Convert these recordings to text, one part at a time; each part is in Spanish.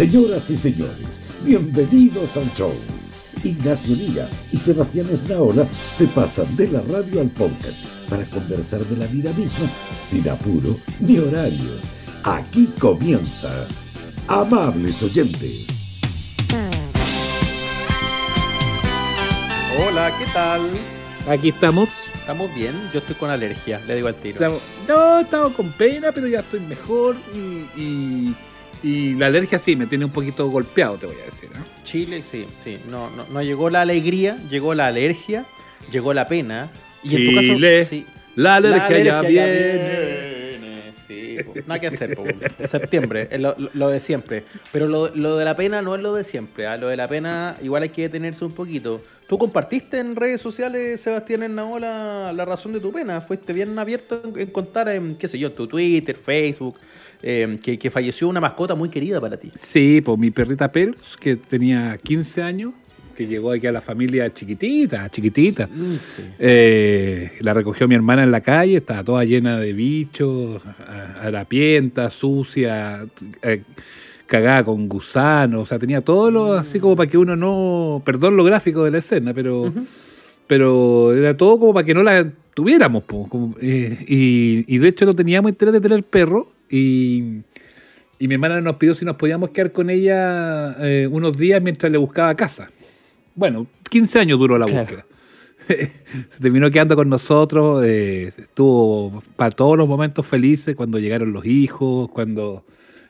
Señoras y señores, bienvenidos al show. Ignacio Liga y Sebastián Esnaola se pasan de la radio al podcast para conversar de la vida misma sin apuro ni horarios. Aquí comienza. Amables oyentes. Hola, ¿qué tal? Aquí estamos. ¿Estamos bien? Yo estoy con alergia, le digo al tiro. Estamos- no, estamos con pena, pero ya estoy mejor. Y, y- y la alergia sí me tiene un poquito golpeado, te voy a decir. ¿no? Chile, sí, sí. No, no, no llegó la alegría, llegó la alergia, llegó la pena. Y en tu Chile, caso, sí. La alergia, ya alergia viene. viene, Sí, pues, nada que hacer, pues, septiembre, es lo, lo- de siempre. Pero lo, lo de la pena no es lo de siempre, ¿ah? lo de la pena igual hay que detenerse un poquito. Tú compartiste en redes sociales, Sebastián Hernao, la, la razón de tu pena. Fuiste bien abierto en, en contar, en, qué sé yo, en tu Twitter, Facebook, eh, que, que falleció una mascota muy querida para ti. Sí, pues mi perrita Pelos, que tenía 15 años, que llegó aquí a la familia chiquitita, chiquitita. Eh, la recogió mi hermana en la calle, estaba toda llena de bichos, a- harapienta, sucia, eh, cagada con gusanos, o sea, tenía todo lo así como para que uno no, perdón lo gráfico de la escena, pero, pero era todo como para que no la tuviéramos. po, como, eh, y, y de hecho no teníamos interés de tener perro y, y mi hermana nos pidió si nos podíamos quedar con ella eh, unos días mientras le buscaba casa. Bueno, 15 años duró la Claro. búsqueda. Se terminó quedando con nosotros, eh, estuvo para todos los momentos felices, cuando llegaron los hijos, cuando,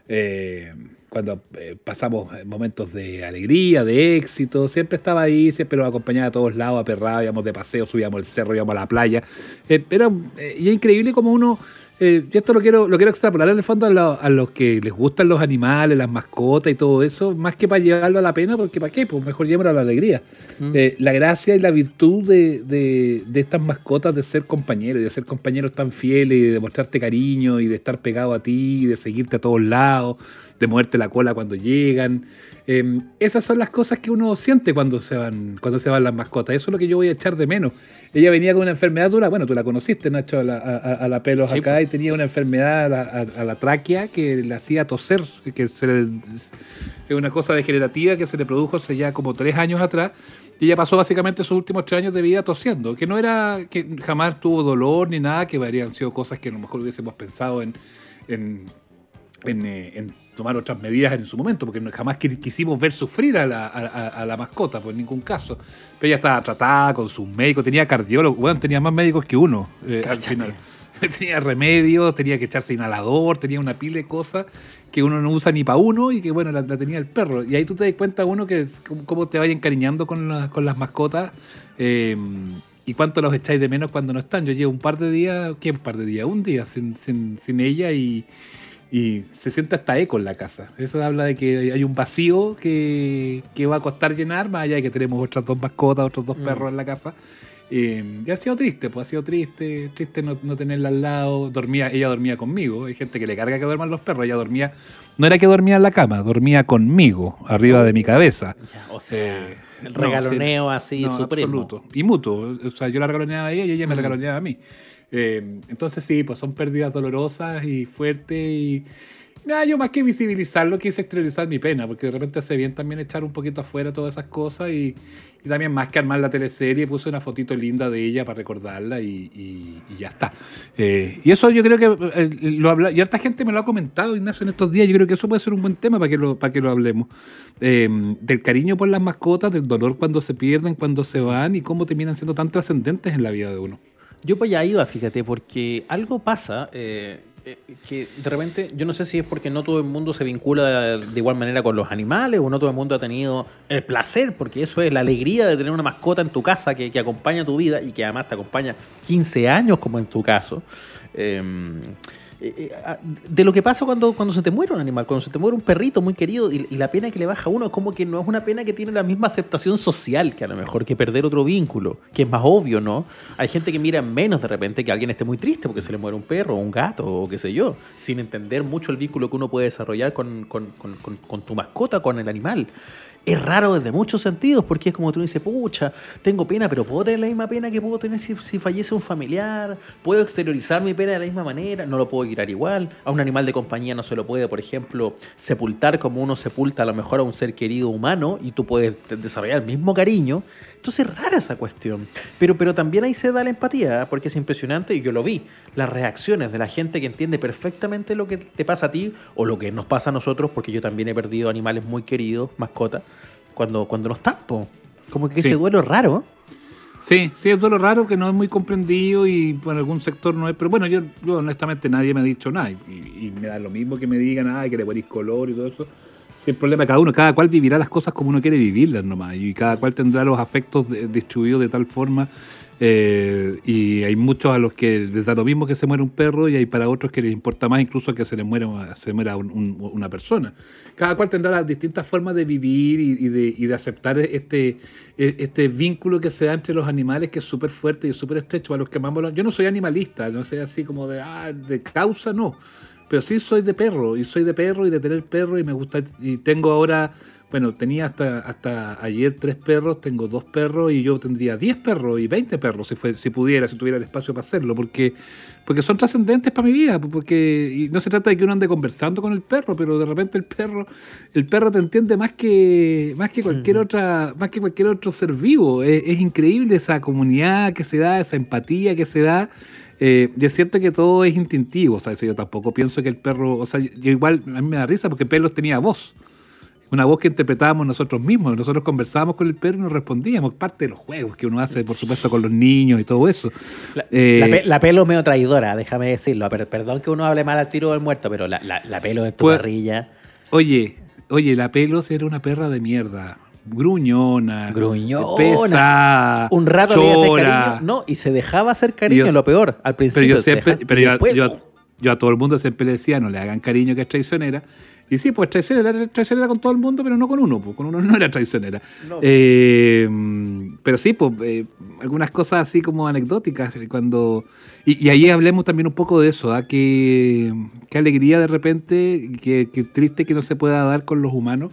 eh, cuando pasamos momentos de alegría, de éxito, siempre estaba ahí, siempre nos acompañaba a todos lados, aperrado, íbamos de paseo, subíamos el cerro, íbamos a la playa. Era, y es increíble como uno, eh, yo esto lo quiero, lo quiero extrapolar en el fondo a, lo- a los que les gustan los animales, las mascotas y todo eso, más que para llevarlo a la pena, porque ¿para qué? Pues mejor llevarlo a la alegría. Eh, la gracia y la virtud de, de- de estas mascotas de ser compañeros, de ser compañeros tan fieles, y de demostrarte cariño, y de estar pegado a ti, y de seguirte a todos lados, de moverte la cola cuando llegan. Eh, esas son las cosas que uno siente cuando se van, cuando se van las mascotas. Eso es lo que yo voy a echar de menos. Ella venía con una enfermedad dura, bueno, tú la conociste, Nacho, a la, a- a- la pelos Sí, acá, y tenía una enfermedad a la, a- a la tráquea que le hacía toser, que se le- es una cosa degenerativa que se le produjo hace ya como tres años atrás. Y ella pasó básicamente sus últimos tres años de vida tosiendo, que no era, que jamás tuvo dolor ni nada, que habrían sido cosas que a lo mejor hubiésemos pensado en, en, en, eh, en tomar otras medidas en su momento, porque jamás qui- quisimos ver sufrir a la, a- la mascota, por ningún caso. Pero ella estaba tratada con sus médicos, tenía cardiólogos, bueno, tenía más médicos que uno eh, al final. Tenía remedios, tenía que echarse inhalador, tenía una pila de cosas que uno no usa ni para uno y que bueno, la, la tenía el perro. Y ahí tú te das cuenta uno que es cómo, te vaya encariñando con, las- con las mascotas eh, y cuánto los echáis de menos cuando no están. Yo llevo un par de días, ¿qué un par de días? Un día sin, sin, sin ella y, y se siente hasta eco en la casa. Eso habla de que hay un vacío que, que va a costar llenar, más allá de que tenemos otras dos mascotas, otros dos Mm. perros en la casa. Eh, y ha sido triste, pues ha sido triste, triste no, no tenerla al lado. Dormía, ella dormía conmigo. Hay gente que le carga que duerman los perros. Ella dormía, no era que dormía en la cama, dormía conmigo, arriba de mi cabeza. Ya, o sea, Eh, el no, regaloneo sí, así no, supremo. absoluto. Y mutuo. O sea, yo la regaloneaba a ella y ella me Mm. regaloneaba a mí. Eh, entonces sí, pues son pérdidas dolorosas y fuertes y... Nada, yo más que visibilizarlo quise exteriorizar mi pena, porque de repente hace bien también echar un poquito afuera todas esas cosas y, también más que armar la teleserie puse una fotito linda de ella para recordarla y, ya está. Eh, y eso yo creo que eh, lo habla, y harta gente me lo ha comentado, Ignacio, en estos días, yo creo que eso puede ser un buen tema para que lo, para que lo hablemos. Eh, del cariño por las mascotas, del dolor cuando se pierden, cuando se van y cómo terminan siendo tan trascendentes en la vida de uno. Yo para allá iba, fíjate, porque algo pasa eh, eh, que de repente, yo no sé si es porque no todo el mundo se vincula de igual manera con los animales o no todo el mundo ha tenido el placer, porque eso es la alegría de tener una mascota en tu casa que, que acompaña tu vida y que además te acompaña 15 años, como en tu caso. Ah, de lo que pasa cuando, cuando se te muere un animal, cuando se te muere un perrito muy querido y, la pena que le baja a uno es como que no es una pena que tiene la misma aceptación social que a lo mejor que perder otro vínculo, que es más obvio, ¿no? Hay gente que mira menos de repente que alguien esté muy triste porque se le muere un perro o un gato o qué sé yo, sin entender mucho el vínculo que uno puede desarrollar con- con- con tu mascota, con el animal. Es raro desde muchos sentidos, porque es como tú dices, pucha, tengo pena, pero puedo tener la misma pena que puedo tener si, si fallece un familiar, puedo exteriorizar mi pena de la misma manera, no lo puedo quitar igual, a un animal de compañía no se lo puede, por ejemplo, sepultar como uno sepulta a lo mejor a un ser querido humano y tú puedes desarrollar el mismo cariño. Entonces es rara esa cuestión. Pero, pero también ahí se da la empatía, ¿eh? porque es impresionante y yo lo vi. Las reacciones de la gente que entiende perfectamente lo que te pasa a ti o lo que nos pasa a nosotros, porque yo también he perdido animales muy queridos, mascotas, cuando, cuando no están. Como que ese duelo raro. Sí, sí, es duelo raro que no es muy comprendido y por algún sector no es. Pero bueno, yo, yo honestamente nadie me ha dicho nada y, me da lo mismo que me digan, ay, que le ponís color y todo eso el problema de cada uno, cada cual vivirá las cosas como uno quiere vivirlas nomás, y cada cual tendrá los afectos distribuidos de tal forma. Eh, y hay muchos a los que les da lo mismo que se muera un perro y hay para otros que les importa más incluso que se les muera, se muera una persona. Cada cual tendrá las distintas formas de vivir y, de, y de, aceptar este, este vínculo que se da entre los animales que es súper fuerte y súper estrecho. A los que amamos, yo no soy animalista, no soy así como de, ah, de causa, no. Pero sí soy de perro, y soy de perro y de tener perro, y me gusta, y tengo ahora, bueno, tenía hasta, hasta ayer tres perros, tengo dos perros, y yo tendría diez perros y veinte perros si, fue, si pudiera, si tuviera el espacio para hacerlo, porque, porque son trascendentes para mi vida, porque y no se trata de que uno ande conversando con el perro, pero de repente el perro, el perro te entiende más que, más que cualquier otra, más que cualquier otro ser vivo. es increíble esa comunidad que se da, esa empatía que se da. Eh, y es cierto que todo es instintivo, o sea, yo tampoco pienso que el perro, o sea, yo igual a mí me da risa porque Pelos tenía voz, una voz que interpretábamos nosotros mismos, nosotros conversábamos con el perro y nos respondíamos, parte de los juegos que uno hace, por supuesto, con los niños y todo eso. La, eh, Pelo es medio traidora, déjame decirlo, pero, perdón que uno hable mal al tiro del muerto, pero la, Pelo en tu pues, parrilla... Oye, oye, la Pelos era una perra de mierda gruñona, gruñona, pesada, un rato chora. Le cariño, no, y se dejaba hacer cariño, lo peor, al principio. Pero yo yo, a todo el mundo siempre le decía, no le hagan cariño que es traicionera. Y sí, pues traicionera era traicionera con todo el mundo, pero no con uno, pues con uno no era traicionera. Eh, pero sí, pues eh, algunas cosas así como anecdóticas, eh, cuando... Y, ahí hablemos también un poco de eso, ¿ah? qué, alegría de repente, qué, qué triste que no se pueda dar con los humanos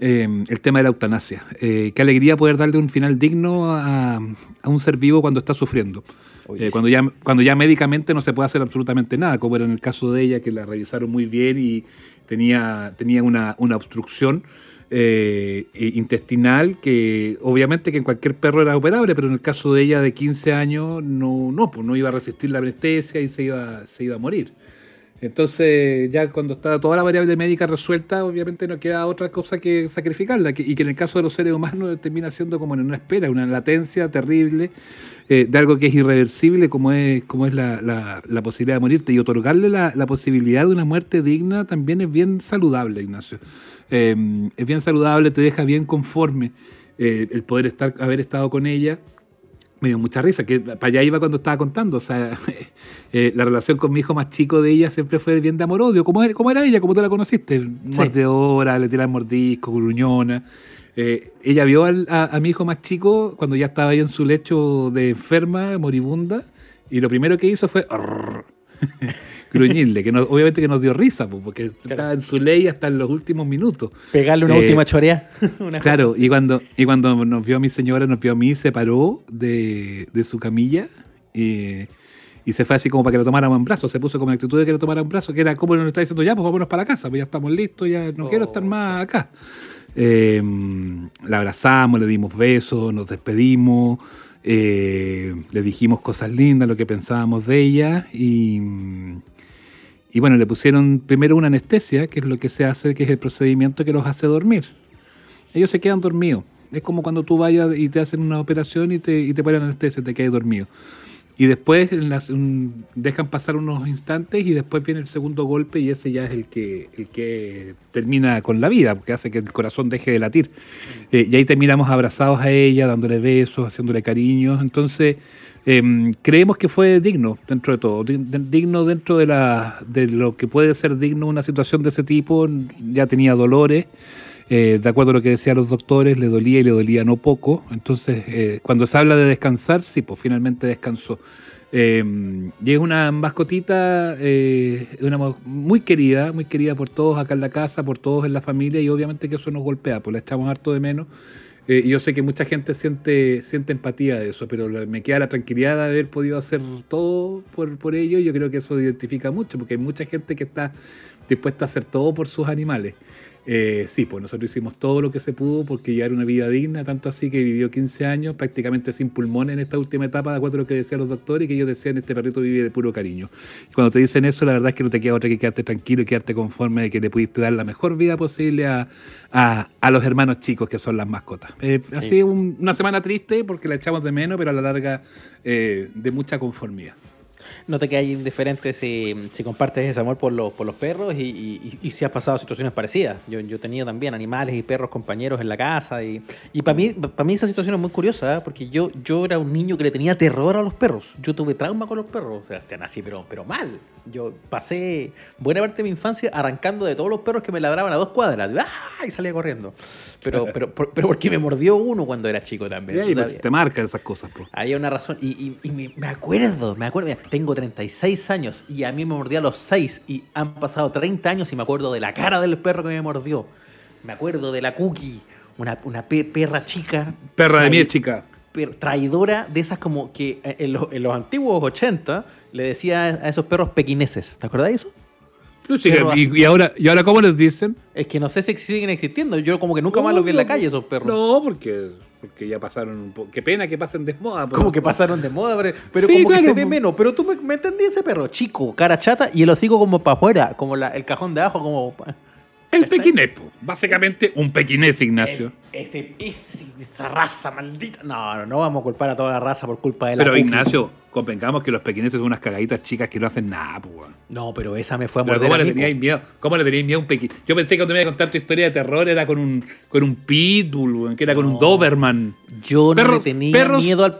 Em, el tema de la eutanasia. Eh, qué alegría poder darle un final digno a, un ser vivo cuando está sufriendo. Eh, cuando, ya, cuando ya médicamente no se puede hacer absolutamente nada, como era en el caso de ella, que la revisaron muy bien y tenía, tenía una, obstrucción eh, intestinal que obviamente que en cualquier perro era operable, pero en el caso de ella de 15 años no, no, pues no iba a resistir la anestesia y se iba, se iba a morir. Entonces, ya cuando está toda la variable médica resuelta, obviamente no queda otra cosa que sacrificarla, y que en el caso de los seres humanos termina siendo como en una espera, una latencia terrible eh, de algo que es irreversible, como es, como es la, la, posibilidad de morirte. Y otorgarle la, posibilidad de una muerte digna también es bien saludable, Ignacio. Eh, es bien saludable, te deja bien conforme eh, el poder estar, haber estado con ella me dio mucha risa, que para allá iba cuando estaba contando. O sea, eh, la relación con mi hijo más chico de ella siempre fue bien de amor-odio. como era, era ella? como tú la conociste? Mordedora, le tiraba mordisco, gruñona. Eh, ella vio a, mi hijo más chico cuando ya estaba ahí en su lecho de enferma, moribunda, y lo primero que hizo fue gruñirle, que obviamente que nos dio risa, porque estaba en su ley hasta en los últimos minutos. Pegarle una eh, última chorea. claro, y cuando, y cuando nos vio a mi señora, nos vio a mí, se paró de, su camilla y, se fue así como para que lo tomáramos en brazos, se puso como actitud de que lo tomara en brazos, que era como nos está diciendo, ya, pues vámonos para la casa, pues ya estamos listos, ya no quiero estar más acá. Eh, la abrazamos, le dimos besos, nos despedimos. Eh, le dijimos cosas lindas, lo que pensábamos de ella y, y bueno, le pusieron primero una anestesia, que es lo que se hace, que es el procedimiento que los hace dormir. Ellos se quedan dormidos. Es como cuando tú vayas y te hacen una operación y te, y te ponen anestesia, te quedas dormido. Y después dejan pasar unos instantes y después viene el segundo golpe y ese ya es el que, el que termina con la vida, porque hace que el corazón deje de latir. Eh, y ahí terminamos abrazados a ella, dándole besos, haciéndole cariños. Entonces, em, creemos que fue digno dentro de todo, digno dentro de, la, de lo que puede ser digno una situación de ese tipo. Ya tenía dolores. Eh, de acuerdo a lo que decían los doctores, le dolía y le dolía no poco. Entonces, eh, cuando se habla de descansar, sí, pues finalmente descansó. Eh, y es una mascotita, eh, una muy querida, muy querida por todos acá en la casa, por todos en la familia, y obviamente que eso nos golpea, pues la echamos harto de menos. Yo sé que mucha gente siente, siente empatía de eso, pero me queda la tranquilidad de haber podido hacer todo por, por ello. Yo creo que eso identifica mucho, porque hay mucha gente que está dispuesta a hacer todo por sus animales. Eh, sí, pues nosotros hicimos todo lo que se pudo porque llevar una vida digna, tanto así que vivió 15 años prácticamente sin pulmones en esta última etapa, de acuerdo a lo que decían los doctores, y que ellos decían, este perrito vive de puro cariño. Y cuando te dicen eso, la verdad es que no te queda otra que quedarte tranquilo y quedarte conforme de que le pudiste dar la mejor vida posible a, a- a los hermanos chicos que son las mascotas. Eh, Ha sido un- una semana triste porque la echamos de menos, pero a la larga eh, de mucha conformidad. No te quedas indiferente si, si compartes ese amor por los, por los perros y, y- y si has pasado situaciones parecidas. Yo, yo tenido también animales y perros compañeros en la casa y, y para mí, para mí esa situación es muy curiosa ¿eh? porque yo, yo era un niño que le tenía terror a los perros. Yo tuve trauma con los perros, o sea, nací pero, pero mal. Yo pasé buena parte de mi infancia arrancando de todos los perros que me ladraban a dos cuadras ¡Ah! y salía corriendo. Pero, pero, pero, pero porque me mordió uno cuando era chico también. Y pues, sabes. te marcan esas cosas, bro. Había una razón. Y, y- y me acuerdo, me acuerdo. Tengo 36 años y a mí me mordió a los 6 y han pasado 30 años y me acuerdo de la cara del perro que me mordió. Me acuerdo de la Cookie, una, una pe- perra chica. Perra de miel, chica. per- traidora de esas como que eh, en, los- en los antiguos 80 le decía a esos perros pequineses. ¿Te acordás de eso? Sí, y ahora, ¿Y ahora cómo les dicen? Es que no sé si siguen existiendo. Yo como que nunca más los vi en la calle esos perros. No, porque, porque ya pasaron un poco. Qué pena que pasen de moda. Como que pasaron de moda, pero, pero Sí, como que claro, se ve menos. Pero tú me, me entendí ese perro, chico, cara chata y el hocico como para afuera, como la- el cajón de abajo, como. El pequinés, po. básicamente un pequinés, Ignacio. El- ese, esa raza maldita. No, no, no vamos a culpar a toda la raza por culpa de la Pero cookie. Ignacio, convengamos que los pequineses son unas cagaditas chicas que no hacen nada, po. weón. No, pero esa me fue a morder ¿Cómo a le po. teníais miedo? ¿Cómo le teníais miedo a un pequinés? Yo pensé que cuando me iba a contar tu historia de terror era con un, con un pitbull, weón, que era con un. Doberman. Yo no le tenía perros- miedo al.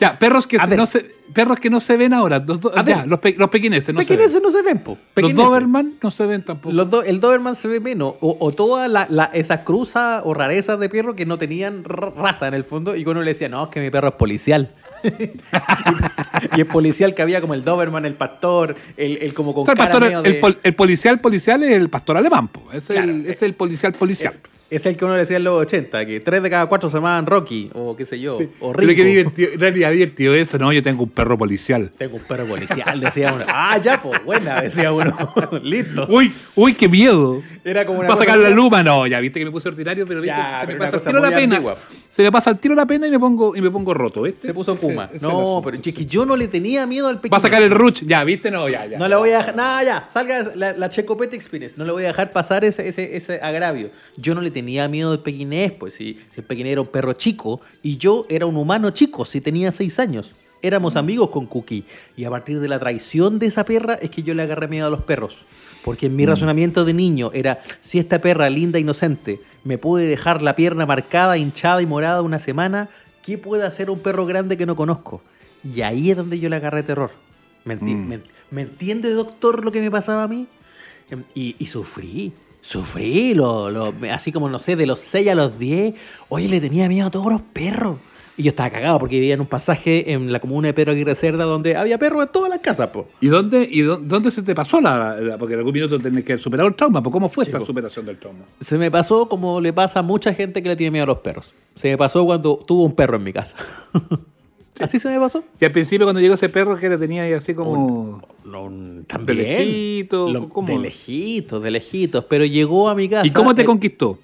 Ya, perros que, se- no se, perros que no se ven ahora. Los, do- ya, los, pe- los pequineses no Pequineses se ven. no se ven, po. Los. Doberman no se ven tampoco. Los do- el Doberman se ve menos. O, o todas la- la- esas cruzas o rarezas de perro que no tenían ra- raza en el fondo. Y que uno le decía, no, es que mi perro es policial. y el policial que había como el Doberman, el pastor, el, el como con O sea, el, pastor- el de- pol- el policial policial es el pastor alemán, po. Es, Claro, el, es el policial policial. es, es el que uno le decía en los 80, que tres de cada cuatro se llamaban Rocky, o qué sé yo, o Pero Rico. qué divertido, realidad divertido eso, ¿no? Yo tengo un perro policial. Tengo un perro policial, decía uno. Ah, ya, pues, buena, decía uno. Listo. Uy, uy, qué miedo. Era como una Para cosa sacar la luma, no, ya viste que me puse ordinario, pero viste, Ya, se pero me pasa el tiro la pena. antigua. Se me pasa el tiro la pena y me pongo, y me pongo roto, ¿viste? Se puso Kuma. ese no, pero es que yo no le tenía miedo al pequeño. Va a sacar el ruch, ya, ¿viste? No, ya, ya. No le voy a dejar. Nada, ya. Salga la, la Checopete Experience. No le voy a dejar pasar ese, ese, ese agravio. Yo no le tenía miedo al pequinés, pues si, si el pequinés era un perro chico y yo era un humano chico, si tenía seis años. Éramos amigos con Cookie. Y a partir de la traición de esa perra es que yo le agarré miedo a los perros. Porque en mi razonamiento de niño era, si esta perra linda, inocente, me puede dejar la pierna marcada, hinchada y morada una semana, ¿qué puede hacer un perro grande que no conozco? Y ahí es donde yo le agarré terror. ¿Me, enti- Mm. me- me entiende, doctor, lo que me pasaba a mí? Em, Y, y sufrí, sufrí, lo, lo- así como, no sé, de los 6 a los 10, oye, le tenía miedo a todos los perros. Y yo estaba cagado porque vivía en un pasaje en la comuna de Pedro Aguirre Cerda donde había perros en todas las casas, po. ¿Y dónde, y dó- dónde se te pasó la, la- Porque en algún minuto tenés que superar el trauma. ¿Cómo fue esa superación del trauma? Se me pasó como le pasa a mucha gente que le tiene miedo a los perros. Se me pasó cuando tuvo un perro en mi casa. Así se me pasó. Y al principio cuando llegó ese perro que le tenía ahí así como... No, De también. lejito, Lo- ¿cómo? De lejitos, de lejitos. Pero llegó a mi casa. ¿Y cómo te conquistó?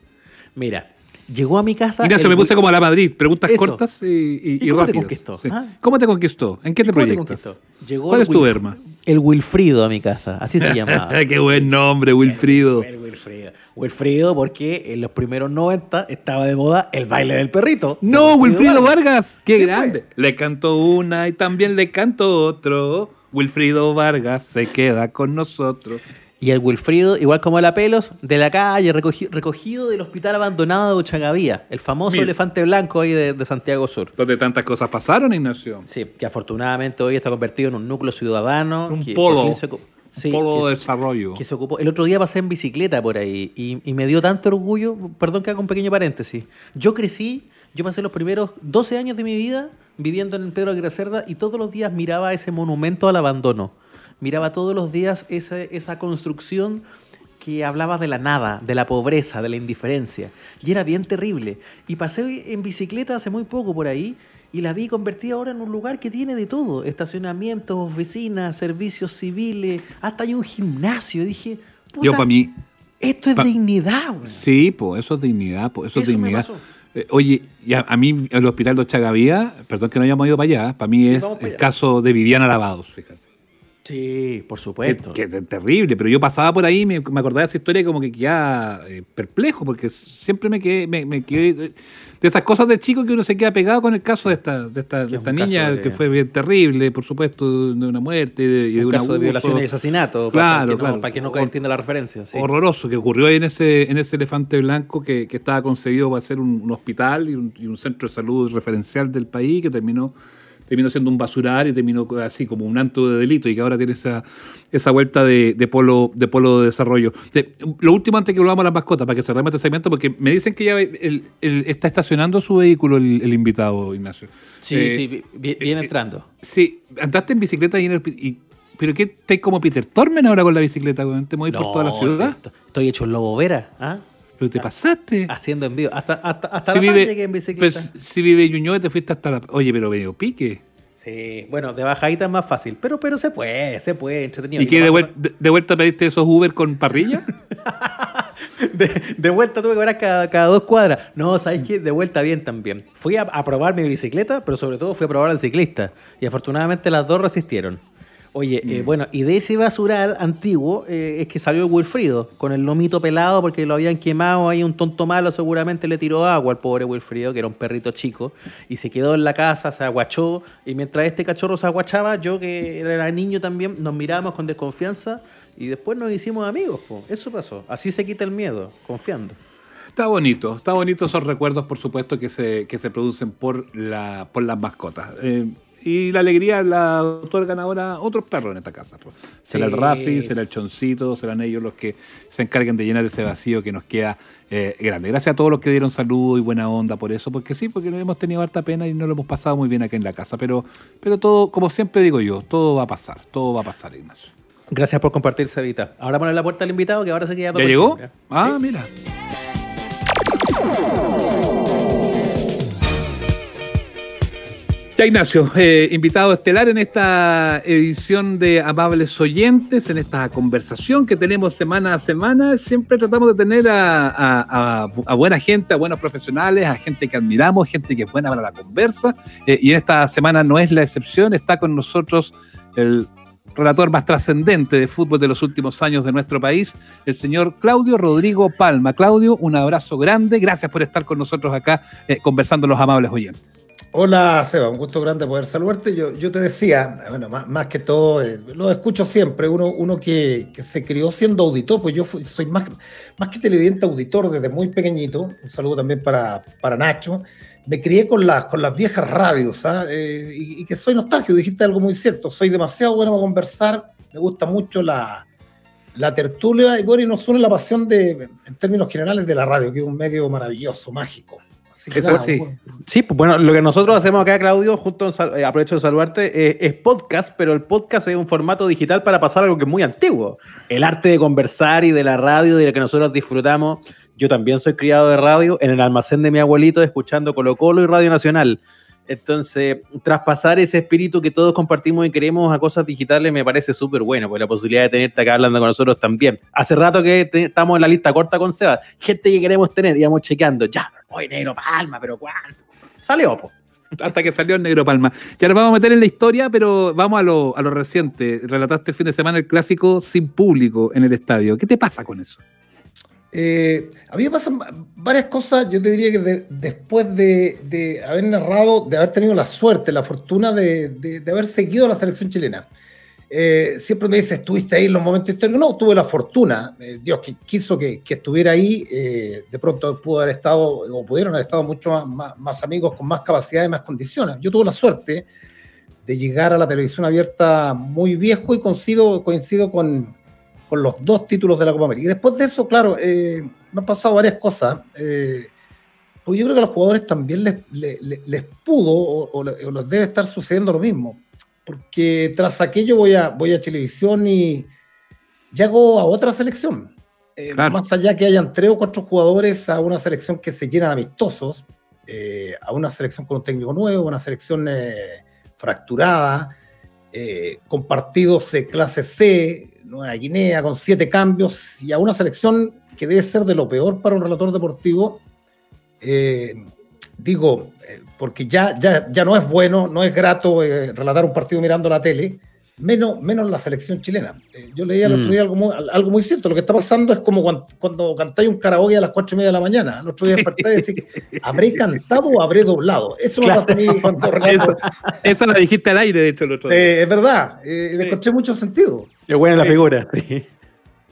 Mira, llegó a mi casa. Ignacio, el me puse como a la Madrid. Preguntas Eso. cortas y, y, ¿Y y cómo te conquistó? Sí. Ah. ¿Cómo te conquistó? ¿En qué te ¿Cómo te proyectas? Llegó ¿Cuál el es tu Wilf- verma? El Wilfrido a mi casa. Así se llamaba. qué buen nombre, Wilfrido. El Wilfrido. Wilfrido, porque en los primeros 90 estaba de moda el baile del perrito. No, Wilfrido Vargas. Qué Sí, grande. Le canto una y también le canto otro. Wilfrido Vargas se queda con nosotros. Y el Wilfrido, igual como la pelos, de la calle, recogi- recogido del hospital abandonado de Ochagavía, el famoso elefante blanco ahí de, de Santiago Sur. Donde tantas cosas pasaron, Ignacio. Sí, que afortunadamente hoy está convertido en un núcleo ciudadano. Un que polo. por fin se ocu- Sí, polo de desarrollo. que se ocupó. El otro día pasé en bicicleta por ahí y, y me dio tanto orgullo, perdón que haga un pequeño paréntesis. Yo crecí, Yo pasé los primeros 12 años de mi vida viviendo en el Pedro de Gracerda y todos los días miraba ese monumento al abandono. Miraba todos los días esa, esa construcción que hablaba de la nada, de la pobreza, de la indiferencia. Y era bien terrible. Y pasé en bicicleta hace muy poco por ahí y la vi convertida ahora en un lugar que tiene de todo. Estacionamientos, oficinas, servicios civiles, hasta hay un gimnasio. dije, yo para mí... Esto es dignidad, güey. Sí, pues eso es dignidad, pues eso, es dignidad. Eh, oye, ya, a mí el hospital de Ochagavía, perdón que no hayamos ido para allá, para mí es el caso de Viviana Lavados, fíjate. Sí, por supuesto. Que, es terrible, pero yo pasaba por ahí y me, me acordaba de esa historia como que quedaba eh, perplejo, porque siempre me quedé, me, quedé eh, de esas cosas de chico que uno se queda pegado con el caso de esta, de esta, niña que fue bien terrible, por supuesto, de una muerte y de, un caso de violación y asesinato. Claro, para claro. para que no entienda la referencia. Horroroso, que ocurrió ahí en ese, en ese elefante blanco que, estaba concebido para ser un, hospital y un, y un centro de salud referencial del país que terminó terminó siendo un basural y terminó así como un anto de delito y que ahora tiene esa, esa vuelta de, polo, de polo de desarrollo. lo último antes que volvamos a las mascotas, para que cerremos este segmento, porque me dicen que ya está estacionando su vehículo el, invitado, Ignacio. Sí, eh, sí, viene eh, entrando. sí, andaste en bicicleta y, en el, ¿Pero qué? ¿Estás como Peter Tormen ahora con la bicicleta? ¿Te mueves por toda la ciudad? Estoy hecho en lobo vera. ¿ah? Pero te pasaste. Haciendo envío. Hasta, hasta, hasta la vive, llegué en bicicleta. si vive Ñuñoa te fuiste hasta la. Oye, pero veo pique. Sí, bueno, de bajadita es más fácil. Pero, pero se puede, se puede, entretenido. ¿Y qué, de, vuelta pediste esos Uber con parrilla? de, vuelta tuve que ver cada, cada dos cuadras. No, ¿sabes qué? De vuelta bien también. Fui a, a probar mi bicicleta, pero sobre todo fui a probar al ciclista. Y afortunadamente las dos resistieron. Oye, eh, mm. bueno, y de ese basural antiguo eh, es que salió el Wilfrido, con el lomito pelado porque lo habían quemado, ahí un tonto malo seguramente le tiró agua al pobre Wilfrido, que era un perrito chico, y se quedó en la casa, se aguachó, y mientras este cachorro se aguachaba, yo que era niño también, nos mirábamos con desconfianza y después nos hicimos amigos, eso pasó, así se quita el miedo, confiando. Está bonito, está bonito esos recuerdos, por supuesto, que se, que se producen por, la, por las mascotas. Eh, y la alegría la otorgan ahora otros perros en esta casa. Será el Rafi, será el Choncito, serán ellos los que se encarguen de llenar ese vacío que nos queda eh, grande. Gracias a todos los que dieron salud y buena onda por eso, porque sí, porque hemos tenido harta pena y no lo hemos pasado muy bien aquí en la casa. Pero, pero todo, como siempre digo yo, todo va a pasar, todo va a pasar, Ignacio. Gracias por compartir, Cevita. Ahora poner la puerta al invitado que ahora se queda ¿Ya llegó? Ah, mira. Ya Ignacio, eh, invitado estelar en esta edición de Amables Oyentes, en esta conversación que tenemos semana a semana. Siempre tratamos de tener a, buena gente, a buenos profesionales, a gente que admiramos, gente que es buena para la conversa. Eh, y esta semana no es la excepción, está con nosotros el relator más trascendente de fútbol de los últimos años de nuestro país, el señor Claudio Rodrigo Palma. Claudio, un abrazo grande, gracias por estar con nosotros acá eh, conversando los amables oyentes. Hola Seba, un gusto grande poder saludarte. Yo, yo te decía, bueno, más, que todo, eh, lo escucho siempre, uno, uno que, se crió siendo auditor, pues yo soy más, más que televidente auditor desde muy pequeñito, un saludo también para, para Nacho, me crié con las, con las viejas radios ¿ah? eh, y, que soy nostálgico, dijiste algo muy cierto, soy demasiado bueno para conversar, me gusta mucho la, la tertulia y bueno, y nos une la pasión de, en términos generales de la radio, que es un medio maravilloso, mágico sí. pues bueno, lo que nosotros hacemos acá, Claudio, junto eh, aprovecho de saludarte, eh, es podcast, pero el podcast es un formato digital para pasar algo que es muy antiguo. El arte de conversar y de la radio, de lo que nosotros disfrutamos. Yo también soy criado de radio en el almacén de mi abuelito, escuchando Colo Colo y Radio Nacional. Entonces, traspasar ese espíritu que todos compartimos y queremos a cosas digitales me parece súper bueno, porque la posibilidad de tenerte acá hablando con nosotros también. Hace rato que estamos en la lista corta con Seba, gente que queremos tener, íbamos chequeando, ya, hoy Negro Palma, pero ¿cuánto? Salió, po. Hasta que salió el Negro Palma. Ya nos vamos a meter en la historia, pero vamos a lo, a lo reciente. Relataste el fin de semana el clásico sin público en el estadio. ¿Qué te pasa con eso? Eh, a mí me pasan varias cosas, yo te diría que después de, haber narrado, de haber tenido la suerte, la fortuna de, haber seguido la selección chilena. Eh, siempre me dice, ¿estuviste ahí en los momentos históricos? No, tuve la fortuna, eh, Dios que quiso que, estuviera ahí, de pronto pudo haber estado, o pudieron haber estado muchos más, amigos con más capacidad y más condiciones. Yo tuve la suerte de llegar a la televisión abierta muy viejo y coincido, coincido con, con los dos títulos de la Copa América. Y después de eso, claro, eh, me han pasado varias cosas. Eh, porque yo creo que a los jugadores también les, les, pudo o, les debe estar sucediendo lo mismo. Porque tras aquello voy a, voy a televisión y llego a otra selección. Eh, más allá que hayan tres o cuatro jugadores a una selección que se llenan amistosos, eh, a una selección con un técnico nuevo, una selección eh, fracturada, con partidos de clase C, Nueva Guinea, con siete cambios, y a una selección que debe ser de lo peor para un relator deportivo, digo, porque ya, ya, ya no es bueno, no es grato relatar un partido mirando la tele, menos, menos la selección chilena. Eh, yo leía el otro mm. día algo muy, algo muy cierto. Lo que está pasando es como cuando, cuando cantáis un karaoke a las cuatro y media de la mañana. El otro día desperté y decir, ¿habré cantado o habré doblado? Eso me pasa a mí cuando relato. Eso, lo dijiste al aire, de hecho, el otro día. Eh, es verdad, eh, le encontré mucho sentido. Es buena la figura. Sí.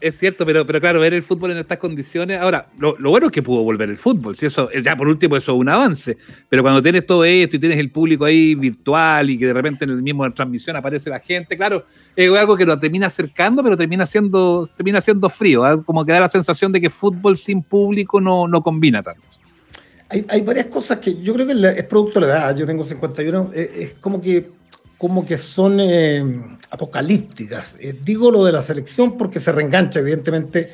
Es cierto, pero, pero claro, ver el fútbol en estas condiciones. Ahora, lo, bueno es que pudo volver el fútbol. Si eso, ya por último, eso es un avance. Pero cuando tienes todo esto y tienes el público ahí virtual y que de repente en el mismo transmisión aparece la gente, claro, es algo que lo termina acercando, pero termina siendo, termina siendo frío. ¿ah? Como que da la sensación de que fútbol sin público no, no combina tanto. Hay, hay varias cosas que yo creo que es producto de la edad. Yo tengo 51. Es, es como que como que son eh, apocalípticas. Eh, digo lo de la selección porque se reengancha, evidentemente,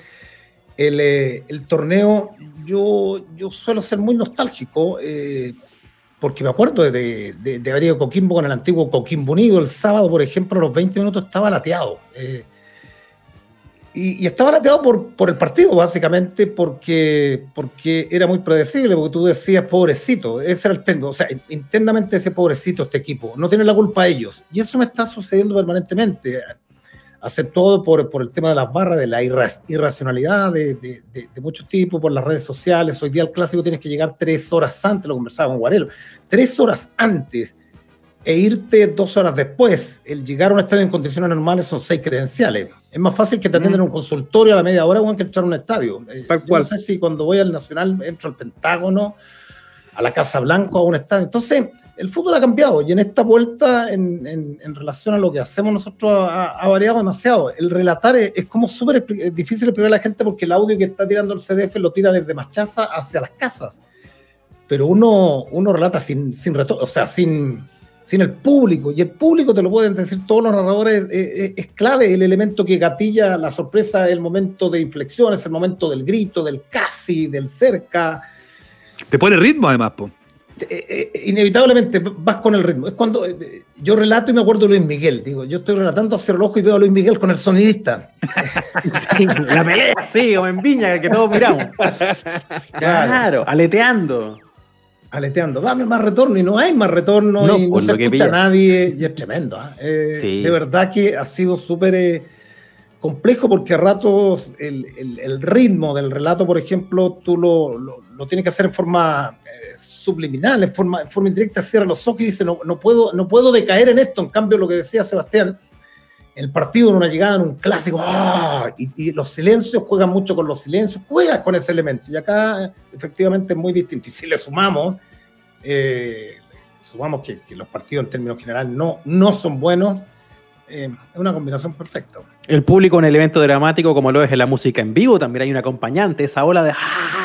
el, eh, el torneo. Yo, yo suelo ser muy nostálgico porque me acuerdo de, de, de, haber ido Coquimbo con el antiguo Coquimbo Unido. El sábado, por ejemplo, a los 20 minutos estaba lateado. Y, estaba lateado por, por el partido, básicamente, porque, porque era muy predecible, porque tú decías, pobrecito, ese era el tema. O sea, internamente ese pobrecito este equipo, no tiene la culpa ellos. Y eso me está sucediendo permanentemente, todo por, por el tema de las barras, de la irracionalidad de, de, de, muchos tipos, por las redes sociales. Hoy día el clásico tienes que llegar tres horas antes, lo conversaba con Guarelo, tres horas antes e irte dos horas después. El llegar a un estadio en condiciones normales son seis credenciales. Es más fácil que te atiendan en un consultorio a la media hora que entrar a un estadio. Eh, no sé si cuando voy al Nacional entro al Pentágono, a la Casa Blanca, a un estadio. Entonces, el fútbol ha cambiado y en esta vuelta, en, en, relación a lo que hacemos nosotros, ha, variado demasiado. El relatar es, como súper difícil explicar a la gente porque el audio que está tirando el CDF lo tira desde Machaza hacia las casas. Pero uno, uno relata sin, sin retorno, o sea, sin sin el público. Y el público, te lo pueden decir todos los narradores, es, clave el elemento que gatilla la sorpresa, el momento de inflexión, es el momento del grito, del casi, del cerca. Te pone ritmo además, po. Eh, eh, inevitablemente vas con el ritmo. Es cuando eh, yo relato y me acuerdo de Luis Miguel. Digo, yo estoy relatando hacia el ojo y veo a Luis Miguel con el sonidista. la pelea, sí, o en Viña, que todos miramos. claro, aleteando aleteando, dame más retorno y no hay más retorno y no se escucha a nadie y es tremendo. ¿ah? Eh, de verdad que ha sido súper eh, complejo porque a ratos el, el, ritmo del relato, por ejemplo, tú lo, lo, tienes que hacer en forma eh, subliminal, en forma, en forma indirecta, cierra los ojos y dice, no, no, puedo, no puedo decaer en esto. En cambio, lo que decía Sebastián, el partido en una llegada, en un clásico, ¡ah! y, los silencios juegan mucho con los silencios, juega con ese elemento. Y acá efectivamente es muy distinto. Y si le sumamos, eh, sumamos que, los partidos en términos generales no, no son buenos, eh, es una combinación perfecta. El público en el evento dramático, como lo es en la música en vivo, también hay un acompañante, esa ola de ¡ah!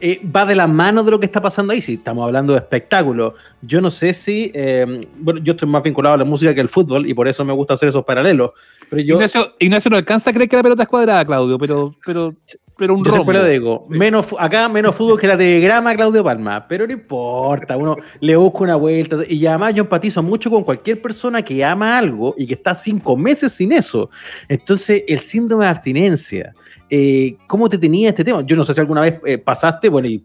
Eh, va de la mano de lo que está pasando ahí. Si estamos hablando de espectáculo, yo no sé si. Eh, bueno, yo estoy más vinculado a la música que al fútbol y por eso me gusta hacer esos paralelos. Pero yo, Ignacio, no alcanza a creer que la pelota es cuadrada, Claudio, pero, pero, pero un yo lo digo. Menos, acá menos fútbol que la telegrama, Claudio Palma. Pero no importa, uno le busca una vuelta. Y además yo empatizo mucho con cualquier persona que ama algo y que está cinco meses sin eso. Entonces, el síndrome de abstinencia eh, ¿cómo te tenía este tema? Yo no sé si alguna vez eh, pasaste, bueno, y,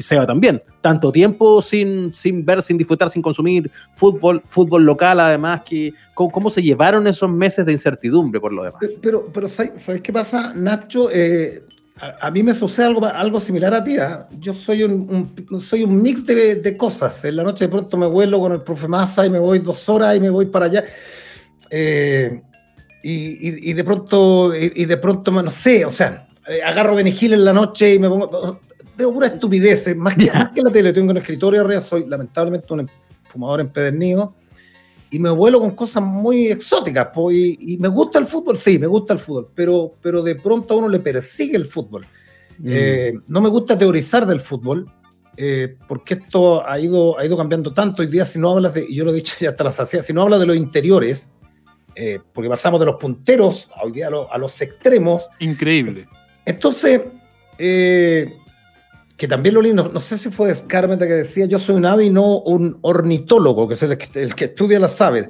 Seba también, tanto tiempo sin, sin ver, sin disfrutar, sin consumir fútbol, fútbol local, además, que ¿cómo, se llevaron esos meses de incertidumbre por lo demás? Pero, pero ¿sabes qué pasa, Nacho? Eh, a, mí me sucede algo, algo similar a ti. ¿ah? Yo soy un, soy un mix de, de, cosas. En la noche de pronto me vuelo con el profe Massa y me voy dos horas y me voy para allá. Eh, y, de pronto, y, de pronto, no sé, o sea, eh, agarro Benigil en la noche y me pongo, veo pura estupidez, más que, más que la tele, tengo un escritorio arriba, soy lamentablemente un fumador empedernido, y me vuelo con cosas muy exóticas, y, me gusta el fútbol, sí, me gusta el fútbol, pero, pero de pronto a uno le persigue el fútbol. Mm. Eh, no me gusta teorizar del fútbol, eh, por qué esto ha ido, ha ido cambiando tanto. Hoy día, si no hablas de, y yo lo he dicho ya hasta la saciedad, si no hablas de los interiores, eh, porque pasamos de los punteros hoy día a, los extremos. Increíble. Entonces, eh, que también lo lindo, no sé si fue Scarmeta que decía, yo soy un ave y no un ornitólogo, que es el que, el que estudia las aves.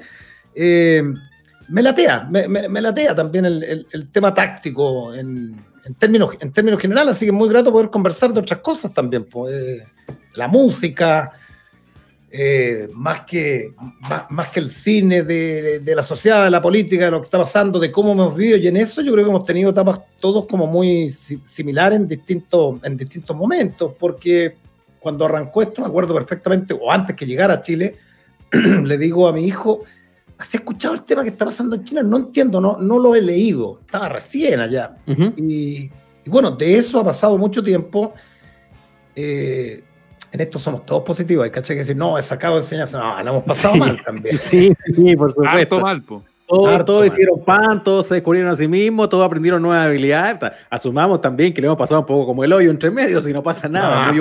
Eh, me latea, me, me, latea también el, el, tema táctico en, en, términos, en términos generales, así que es muy grato poder conversar de otras cosas también, pues, la música, eh, más, que, más, que el cine, de, de, la sociedad, de la política, de lo que está pasando, de cómo hemos vivido. Y en eso yo creo que hemos tenido etapas todos como muy similares en distintos, en distintos momentos, porque cuando arrancó esto, me acuerdo perfectamente, o antes que llegara a Chile, le digo a mi hijo, ¿has escuchado el tema que está pasando en China? No entiendo, no, no lo he leído, estaba recién allá. y, y, bueno, de eso ha pasado mucho tiempo. Eh, en esto somos todos positivos. Hay que decir, no, he sacado enseñanza. No, no hemos pasado mal también. Sí, sí, por supuesto. mal, po. Todos, hicieron pan, todos se descubrieron a sí mismos, todos aprendieron nuevas habilidades. Asumamos también que le hemos pasado un poco como el hoyo entre medio, si no pasa nada.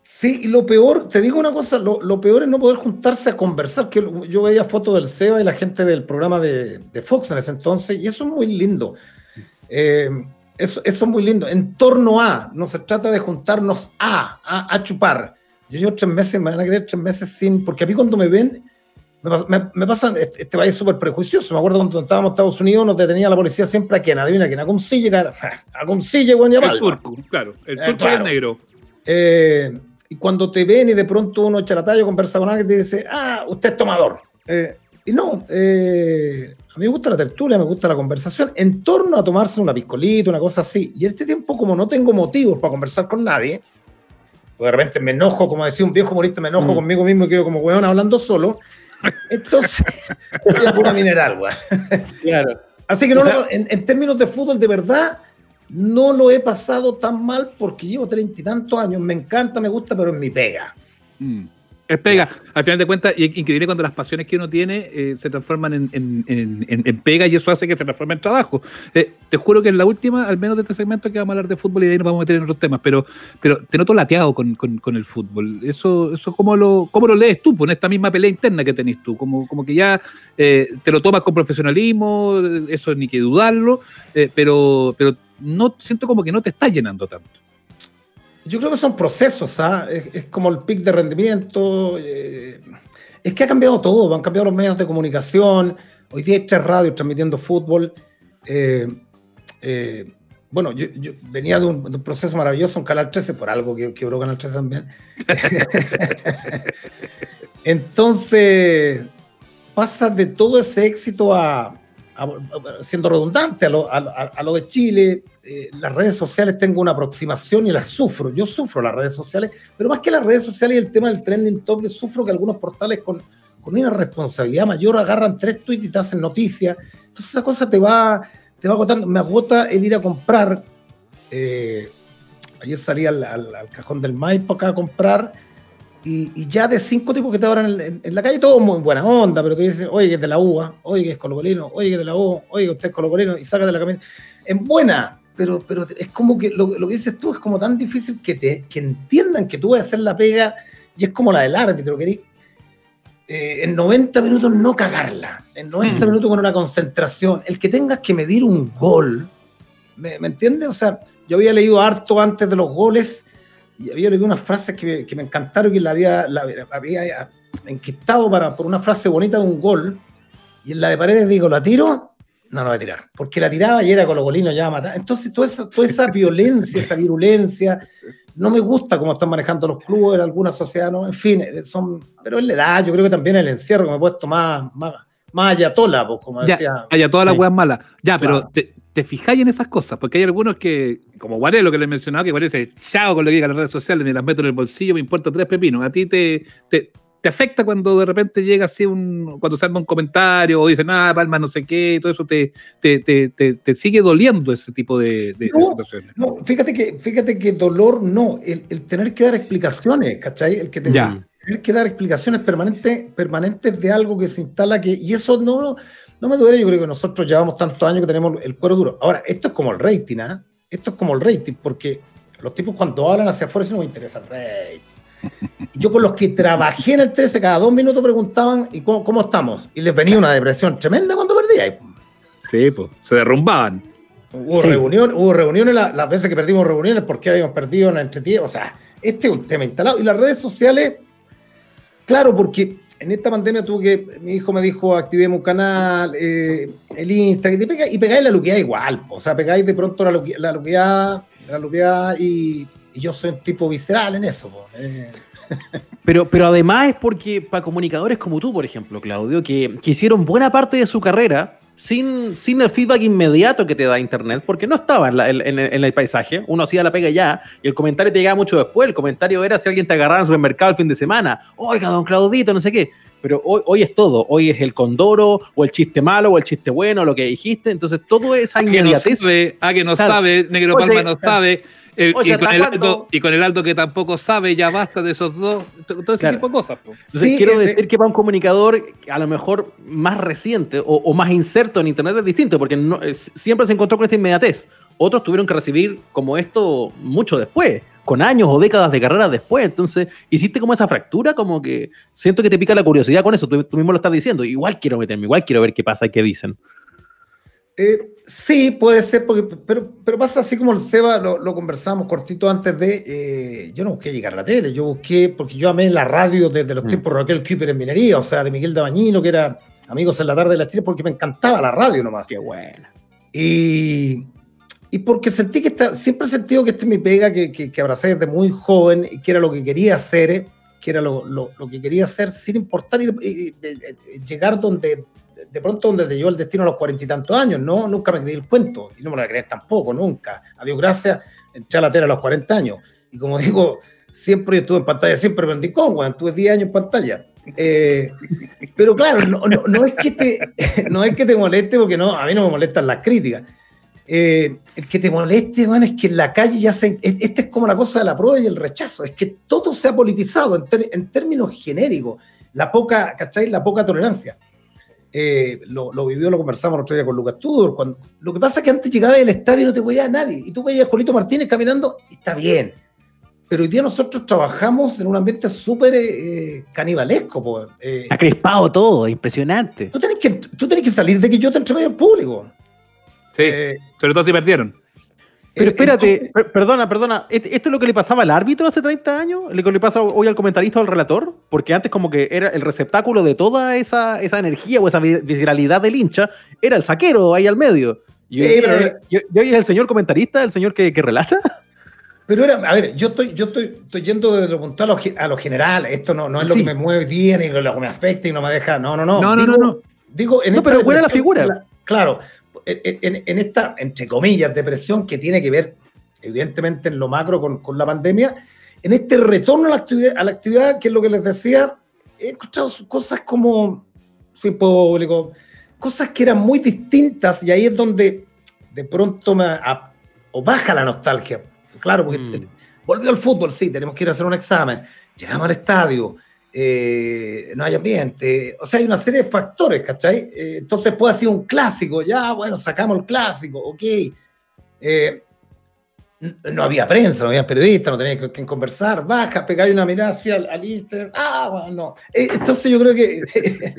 Sí, y lo peor, te digo una cosa, lo, peor es no poder juntarse a conversar. Que yo veía fotos del SEBA y la gente del programa de, de Fox en ese entonces, y eso es muy lindo. Eh, eso, eso es muy lindo. En torno a, no se trata de juntarnos a, a, chupar. Yo llevo tres meses, me van a quedar tres meses sin, porque a mí cuando me ven, me, me, pasan, este, este país es súper prejuicioso. Me acuerdo cuando estábamos en Estados Unidos, nos detenía la policía siempre a quién, adivina quién, a Consille, a Consille, buen El turco, claro, el eh, turco y el negro. Eh, y cuando te ven y de pronto uno echa la talla, conversa con alguien y te dice, ah, usted es tomador. Eh, y no, eh, a mí me gusta la tertulia, me gusta la conversación en torno a tomarse una piscolita, una cosa así. Y este tiempo, como no tengo motivos para conversar con nadie, pues de repente me enojo, como decía un viejo humorista, me enojo mm. conmigo mismo y quedo como weón hablando solo. Entonces, voy a pura mineral, weón. Claro. Así que no, en, términos de fútbol, de verdad, no lo he pasado tan mal porque llevo treinta y tantos años. Me encanta, me gusta, pero es mi pega. Mm. Es pega. Al final de cuentas, y es increíble cuando las pasiones que uno tiene eh, se transforman en, pega y eso hace que se transforme en trabajo. Eh, te juro que en la última, al menos de este segmento, que vamos a hablar de fútbol y de ahí nos vamos a meter en otros temas, pero, pero te noto lateado con, el fútbol. Eso, eso ¿cómo, lo, ¿cómo lo lees tú? Con esta misma pelea interna que tenés tú. Como, como que ya eh, te lo tomas con profesionalismo, eso ni que dudarlo, pero, pero no siento como que no te está llenando tanto. Yo creo que son procesos, ¿ah? es, como el pic de rendimiento. Eh, es que ha cambiado todo, han cambiado los medios de comunicación. Hoy día hay tres radios transmitiendo fútbol. Eh, eh, bueno, yo, venía de un, proceso maravilloso en Canal 13, por algo que quebró Canal 13 también. Entonces, pasa de todo ese éxito a, siendo redundante a lo, de Chile, eh, las redes sociales tengo una aproximación y las sufro. Yo sufro las redes sociales, pero más que las redes sociales y el tema del trending topic, sufro que algunos portales con, con una responsabilidad mayor agarran tres tweets y te hacen noticias. Entonces esa cosa te va, te va agotando. Me agota el ir a comprar. Eh, ayer salí al, al, cajón del Maipo acá a comprar y, ya de cinco tipos que te abran en, la calle, todos muy buena onda, pero te dicen, oye, que es de la uva, oye, que es colocolino, oye, que es de la U, oye, que usted es colocolino, y saca de la camisa. En buena, pero, pero es como que lo, que dices tú es como tan difícil que, te, que entiendan que tú vas a hacer la pega, y es como la del árbitro, querís. Eh, en 90 minutos no cagarla, en 90 mm. minutos con una concentración, el que tengas que medir un gol, ¿me, ¿me entiendes? O sea, yo había leído harto antes de los goles y había leído unas frases que me, que me encantaron y la había, la, había enquistado para, por una frase bonita de un gol. Y en la de paredes digo, ¿la tiro? No, no voy a tirar. Porque la tiraba y era con los golinos ya a matar. Entonces, toda esa, toda esa violencia, esa virulencia, no me gusta cómo están manejando los clubes, alguna sociedad, ¿no? En fin, son, pero él le da, yo creo que también el encierro que me he puesto más, más, más ayatola, pues, como decía. Ayatola, las weas malas. Ya, pero te, te fijáis en esas cosas, porque hay algunos que, como lo que les mencionaba, que parece chao con lo que digan las redes sociales, ni las meto en el bolsillo, me importa tres pepinos. A ti te, te, afecta cuando de repente llega así un, cuando se un comentario o dicen, ah, Palma no sé qué, todo eso te, te, te sigue doliendo ese tipo de, situaciones. No, fíjate que, fíjate que dolor no, el, tener que dar explicaciones, ¿cachai? El que tener que dar explicaciones permanentes, permanentes de algo que se instala que, y eso no, no me duele, yo creo que nosotros llevamos tantos años que tenemos el cuero duro. Ahora, esto es como el rating, ¿ah? Esto es como el rating, porque los tipos cuando hablan hacia afuera, si no me interesa el rating. Yo con los que trabajé en el 13, cada dos minutos preguntaban, ¿y cómo, estamos? Y les venía una depresión tremenda cuando perdía. Sí, pues, se derrumbaban. Hubo, reunión, hubo reuniones, las veces que perdimos reuniones, porque habíamos perdido en entretiempo. O sea, este es un tema instalado. Y las redes sociales, claro, porque en esta pandemia tuve que, mi hijo me dijo, activemos un canal, eh, el Instagram, y, pegáis la luqueada igual. O sea, pegáis de pronto la, luqueada, la y, yo soy un tipo visceral en eso. Eh. Pero, pero además es porque para comunicadores como tú, por ejemplo, Claudio, que, que hicieron buena parte de su carrera sin, sin el feedback inmediato que te da Internet, porque no estaba en, el paisaje, uno hacía la pega ya, y el comentario te llegaba mucho después, el comentario era si alguien te agarraba en el supermercado el fin de semana, oiga, don Claudito, no sé qué, pero hoy, hoy es todo, hoy es el condoro, o el chiste malo, o el chiste bueno, lo que dijiste, entonces todo esa inmediatez... A que no sabe, Negro Palma no sabe y, con el alto, que tampoco sabe, ya basta de esos dos, todo ese tipo de cosas. Entonces, quiero decir que para un comunicador a lo mejor más reciente o, más inserto en Internet es distinto, porque no, siempre se encontró con esta inmediatez. Otros tuvieron que recibir como esto mucho después, con años o décadas de carrera después. Entonces, hiciste como esa fractura, como que siento que te pica la curiosidad con eso. Tú, tú mismo lo estás diciendo. Igual quiero meterme, igual quiero ver qué pasa y qué dicen. Eh, sí, puede ser, porque, pero, pero pasa así como el Seba, lo, conversamos cortito antes de. Eh, yo no busqué llegar a la tele, yo busqué, porque yo amé la radio desde los mm. tiempos de Raquel Kuiper en minería, o sea, de Miguel Dabañino, que era Amigos en la tarde de la Chile, porque me encantaba la radio nomás. Qué bueno. Y, y porque sentí que está, siempre he sentido que este es mi pega, que, que, que, abracé desde muy joven, y que era lo que quería hacer, que era lo, lo, lo que quería hacer sin importar y, llegar donde de pronto donde te llevó el destino a los cuarenta y tantos años, ¿no? Nunca me creí el cuento, y no me lo creí tampoco, nunca. A Dios gracias, entré a la tele a los 40 años. Y como digo, siempre estuve en pantalla, siempre vendí con, cuando tuve 10 años en pantalla. Eh, pero claro, no, no, es que te, no es que te moleste, porque no, a mí no me molestan las críticas. Eh, el que te moleste, bueno, es que en la calle ya se. Esta es como la cosa de la prueba y el rechazo, es que todo se ha politizado en, en términos genéricos, la poca, ¿cachai? La poca tolerancia. Eh, lo, vivió, lo conversamos el otro día con Lucas Tudor. Cuando, lo que pasa es que antes llegaba del estadio y no te veía a nadie. Y tú veías a Julito Martínez caminando, y está bien. Pero hoy día nosotros trabajamos en un ambiente súper eh, canibalesco. Eh, todo, impresionante. Tú tenés, que, tú tenés que salir de que yo te entregue al público. Sí, sobre todo si perdieron. Pero eh, espérate, perdona, perdona. ¿Esto es lo que le pasaba al árbitro hace 30 años? ¿Lo que le pasa hoy al comentarista o al relator? Porque antes como que era el receptáculo de toda esa, esa energía o esa visceralidad del hincha, era el saquero ahí al medio. Y hoy, es el señor comentarista, el señor que, relata. Pero era, a ver, yo estoy, yo estoy, estoy yendo desde lo puntual a lo, general. Esto no, no es lo que me mueve día, ni lo que me afecta y no me deja. No, no, no. No, no, no, Digo, en no pero buena la figura. Claro, en, esta, entre comillas, depresión que tiene que ver, evidentemente, en lo macro con, la pandemia, en este retorno a la, actividad, a la actividad, que es lo que les decía, he escuchado cosas como sin público, cosas que eran muy distintas y ahí es donde de pronto me o baja la nostalgia. Claro, porque mm. volvió al fútbol, sí, tenemos que ir a hacer un examen, llegamos al estadio, eh, no hay ambiente, o sea, hay una serie de factores, ¿cachai? Eh, entonces puede ser un clásico, ya, bueno, sacamos el clásico, ok. Eh, no había prensa, no había periodistas, no tenía que, conversar, baja, pegar una mirada hacia al, al Instagram, ah, bueno, no. entonces yo creo que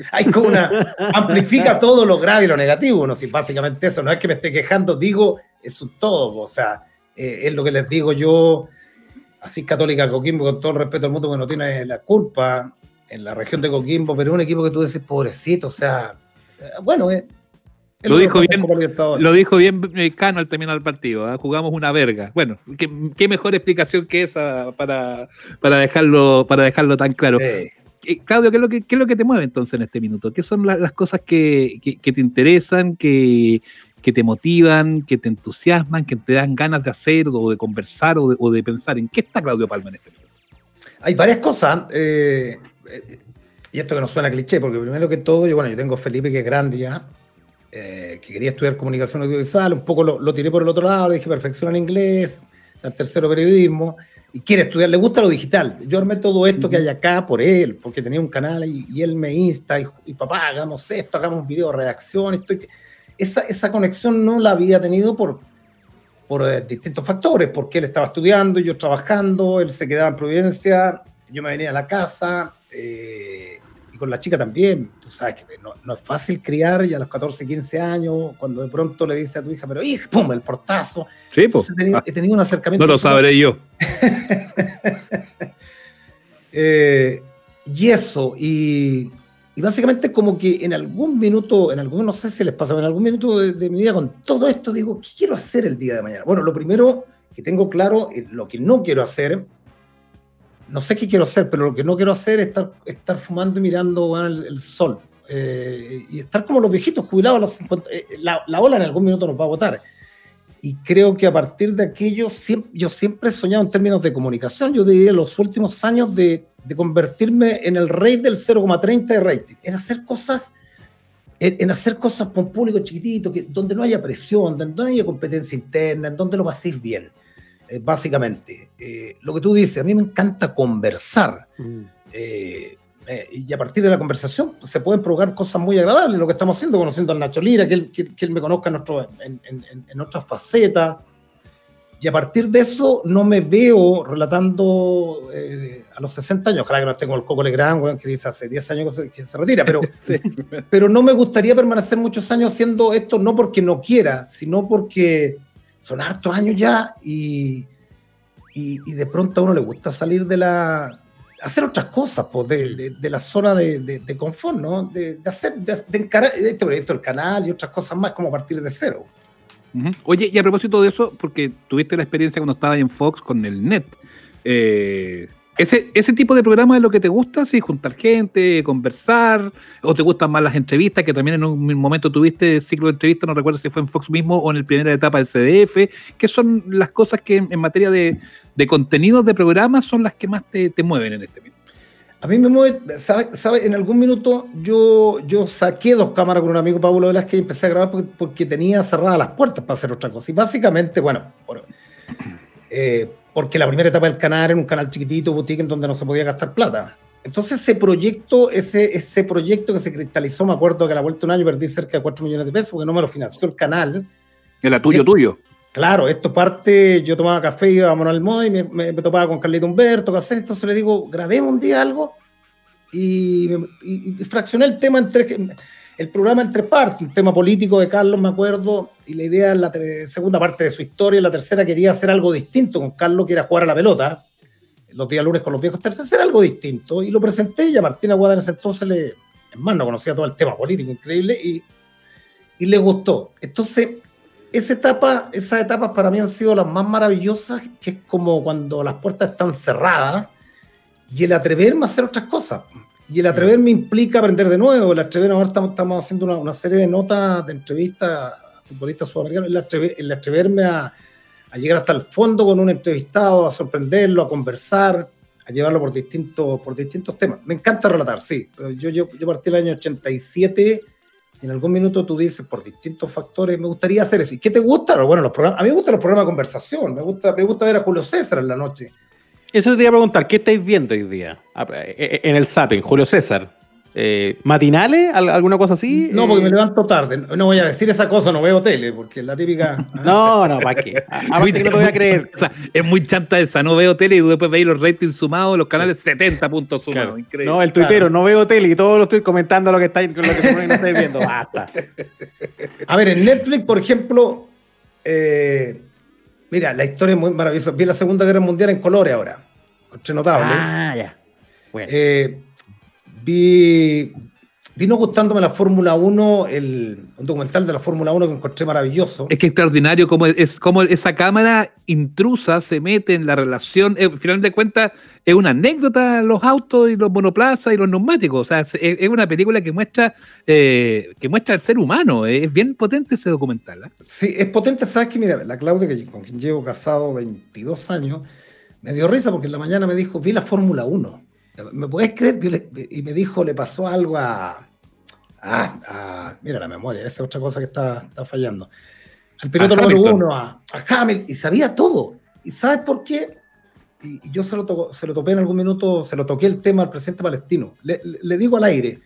hay como una, amplifica todo lo grave y lo negativo, no si básicamente eso, no es que me esté quejando, digo, es un todo, o sea, es lo que les digo yo, así Católica Coquimbo, con todo el respeto al mundo, que no tiene la culpa en la región de Coquimbo, pero es un equipo que tú decís, pobrecito, o sea, eh, bueno, eh, lo, dijo bien, lo dijo bien Cano al terminar el partido. ¿eh? Jugamos una verga. Bueno, ¿qué, mejor explicación que esa para, para, dejarlo, para dejarlo tan claro. Claudio, ¿qué es, lo que, ¿qué es lo que te mueve entonces en este minuto? ¿Qué son las cosas que, que, te interesan, que, que te motivan, que te entusiasman, que te dan ganas de hacer o de conversar o de, pensar. ¿En qué está Claudio Palma en este momento? Hay varias cosas. Eh, y esto que no suena cliché, porque primero que todo, yo, bueno, yo tengo a Felipe que es grande ya, eh, que quería estudiar comunicación audiovisual, un poco lo, tiré por el otro lado, le dije perfección en inglés, el tercero periodismo, y quiere estudiar, le gusta lo digital. Yo armé todo esto que hay acá por él, porque tenía un canal y, él me insta, y, y, papá, hagamos esto, hagamos un video de reacción, estoy esa, esa conexión no la había tenido por, por eh, distintos factores, porque él estaba estudiando, yo trabajando, él se quedaba en Providencia, yo me venía a la casa, eh, y con la chica también, tú sabes que no, es fácil criar y a los 14, 15 años, cuando de pronto le dice a tu hija, pero hija, pum, el portazo. Sí, pues. He, tenido un acercamiento. No lo sabré yo. Eh, y eso, y, básicamente como que en algún minuto, en algún, no sé si les pasa, en algún minuto de, mi vida con todo esto digo, ¿qué quiero hacer el día de mañana? Bueno, lo primero que tengo claro, lo que no quiero hacer no sé qué quiero hacer, pero lo que no quiero hacer es estar, estar fumando y mirando el, sol. Eh, y estar como los viejitos jubilados a los 50. Eh, la, la, ola en algún minuto nos va a votar. Y creo que a partir de aquello, yo siempre he soñado en términos de comunicación. Yo diría los últimos años de, de convertirme en el rey del 0,30 de rating. En hacer cosas, en, hacer cosas con público chiquitito, que, donde no haya presión, donde no haya competencia interna, en donde lo paséis bien. Eh, básicamente. Eh, lo que tú dices, a mí me encanta conversar. Mm. Eh, y a partir de la conversación pues, se pueden provocar cosas muy agradables, lo que estamos haciendo, conociendo a Nacho Lira, que él, que, él me conozca en, en, en, otras facetas. Y a partir de eso no me veo relatando a los 60 años, ojalá que no esté como el Coco Legrand, que dice hace 10 años que se, retira, pero, pero no me gustaría permanecer muchos años haciendo esto, no porque no quiera, sino porque son hartos años ya y, y, de pronto a uno le gusta salir de la... hacer otras cosas, pues, de, de, la zona de, de, confort, ¿no? De, hacer, de, encarar este proyecto del canal y otras cosas más como partir de cero. Oye, y a propósito de eso, porque tuviste la experiencia cuando estabas en Fox con el NET, eh, ese, ese tipo de programa es lo que te gusta, sí, juntar gente, conversar, o te gustan más las entrevistas, que también en un momento tuviste ciclo de entrevistas, no recuerdo si fue en Fox mismo o en la primera etapa del CDF, que son las cosas que en, materia de, de, contenidos de programas son las que más te, te mueven en este minuto. A mí me mueve, ¿sabes? Sabe, en algún minuto yo, yo saqué dos cámaras con un amigo Pablo Velázquez y empecé a grabar porque, tenía cerradas las puertas para hacer otra cosa. Y básicamente, bueno, eh, porque la primera etapa del canal era un canal chiquitito, boutique, en donde no se podía gastar plata. Entonces ese proyecto, ese, ese proyecto que se cristalizó, me acuerdo que a la vuelta de un año perdí cerca de 4 millones de pesos porque no me lo financió el canal. Era tuyo, tuyo. Claro, esto parte, yo tomaba café, iba a Manuel Moy, me, me, topaba con Carlito Humberto, ¿qué hacer? Entonces le digo, grabemos un día algo y, y, y fraccioné el tema en tres el programa en tres partes, un tema político de Carlos, me acuerdo, y la idea en la segunda parte de su historia, la tercera quería hacer algo distinto con Carlos, que era jugar a la pelota, los días lunes con los viejos terceros, hacer algo distinto, y lo presenté, y a Martina Guadalajara ese entonces, le, en más, no conocía todo el tema político, increíble, y, y le gustó. Entonces, esa etapa, esas etapas para mí han sido las más maravillosas, que es como cuando las puertas están cerradas, y el atreverme a hacer otras cosas. Y el atreverme implica aprender de nuevo. El atreverme, ahora estamos, haciendo una, serie de notas de entrevistas a futbolistas sudamericanos. El, atreverme a, llegar hasta el fondo con un entrevistado, a sorprenderlo, a conversar, a llevarlo por distintos, por distintos temas. Me encanta relatar, sí. Pero yo, yo, yo partí el año 87 y en algún minuto tú dices, por distintos factores, me gustaría hacer eso. ¿Y qué te gusta? Bueno, los programas, a mí me gustan los programas de conversación. Me gusta, me gusta ver a Julio César en la noche eso te iba a preguntar, ¿qué estáis viendo hoy día? Ah, eh, eh, en el Zapping, Julio César. Eh, ¿Matinales? ¿Alguna cosa así? No, porque me levanto tarde. No voy a decir esa cosa, no veo tele, porque es la típica. ¿ah? no, no, ¿para qué? Aparte que no te voy a creer. O sea, es muy chanta esa, no veo tele y después veis los ratings sumados, los canales 70 puntos sumados. Increíble. No, el tuitero, no veo tele y todos lo estoy comentando lo que estáis, lo que no estáis viendo. Basta. A ver, en Netflix, por ejemplo, Mira, la historia es muy maravillosa. Vi la Segunda Guerra Mundial en colores ahora. Coche notable. Ah, ya. Bueno. Eh, vi, vino gustándome la Fórmula 1, el, un documental de la Fórmula 1 que encontré maravilloso. Es que extraordinario cómo, es, cómo esa cámara intrusa se mete en la relación. Eh, al final de cuentas, es una anécdota los autos y los monoplazas y los neumáticos. O sea, es, una película que muestra, eh, que muestra el ser humano. Es bien potente ese documental. ¿eh? Sí, es potente. Sabes que, mira, la Claudia, que, con quien llevo casado 22 años, me dio risa porque en la mañana me dijo, vi la Fórmula 1 ¿Me puedes creer? Y me dijo, le pasó algo a. mira la memoria, esa es otra cosa que está, está fallando. Al piloto número uno, a, a Hamilton, y sabía todo. ¿Y sabes por qué? Y, yo se lo, se lo topé en algún minuto, se lo toqué el tema al presidente palestino. Le, le digo al aire,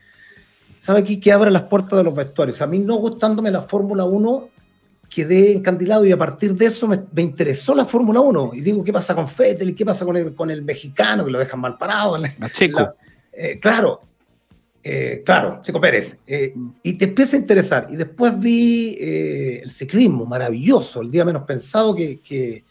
¿sabe aquí que abre las puertas de los vestuarios? A mí no gustándome la Fórmula 1, quedé encandilado y a partir de eso me, me interesó la Fórmula 1. Y digo, ¿qué pasa con Fettel? ¿Y qué pasa con el, con el mexicano que lo dejan mal parado? La- eh, claro, eh, claro, Checo Pérez. Eh, y te empieza a interesar. Y después vi eh, el ciclismo, maravilloso, el día menos pensado, que, que,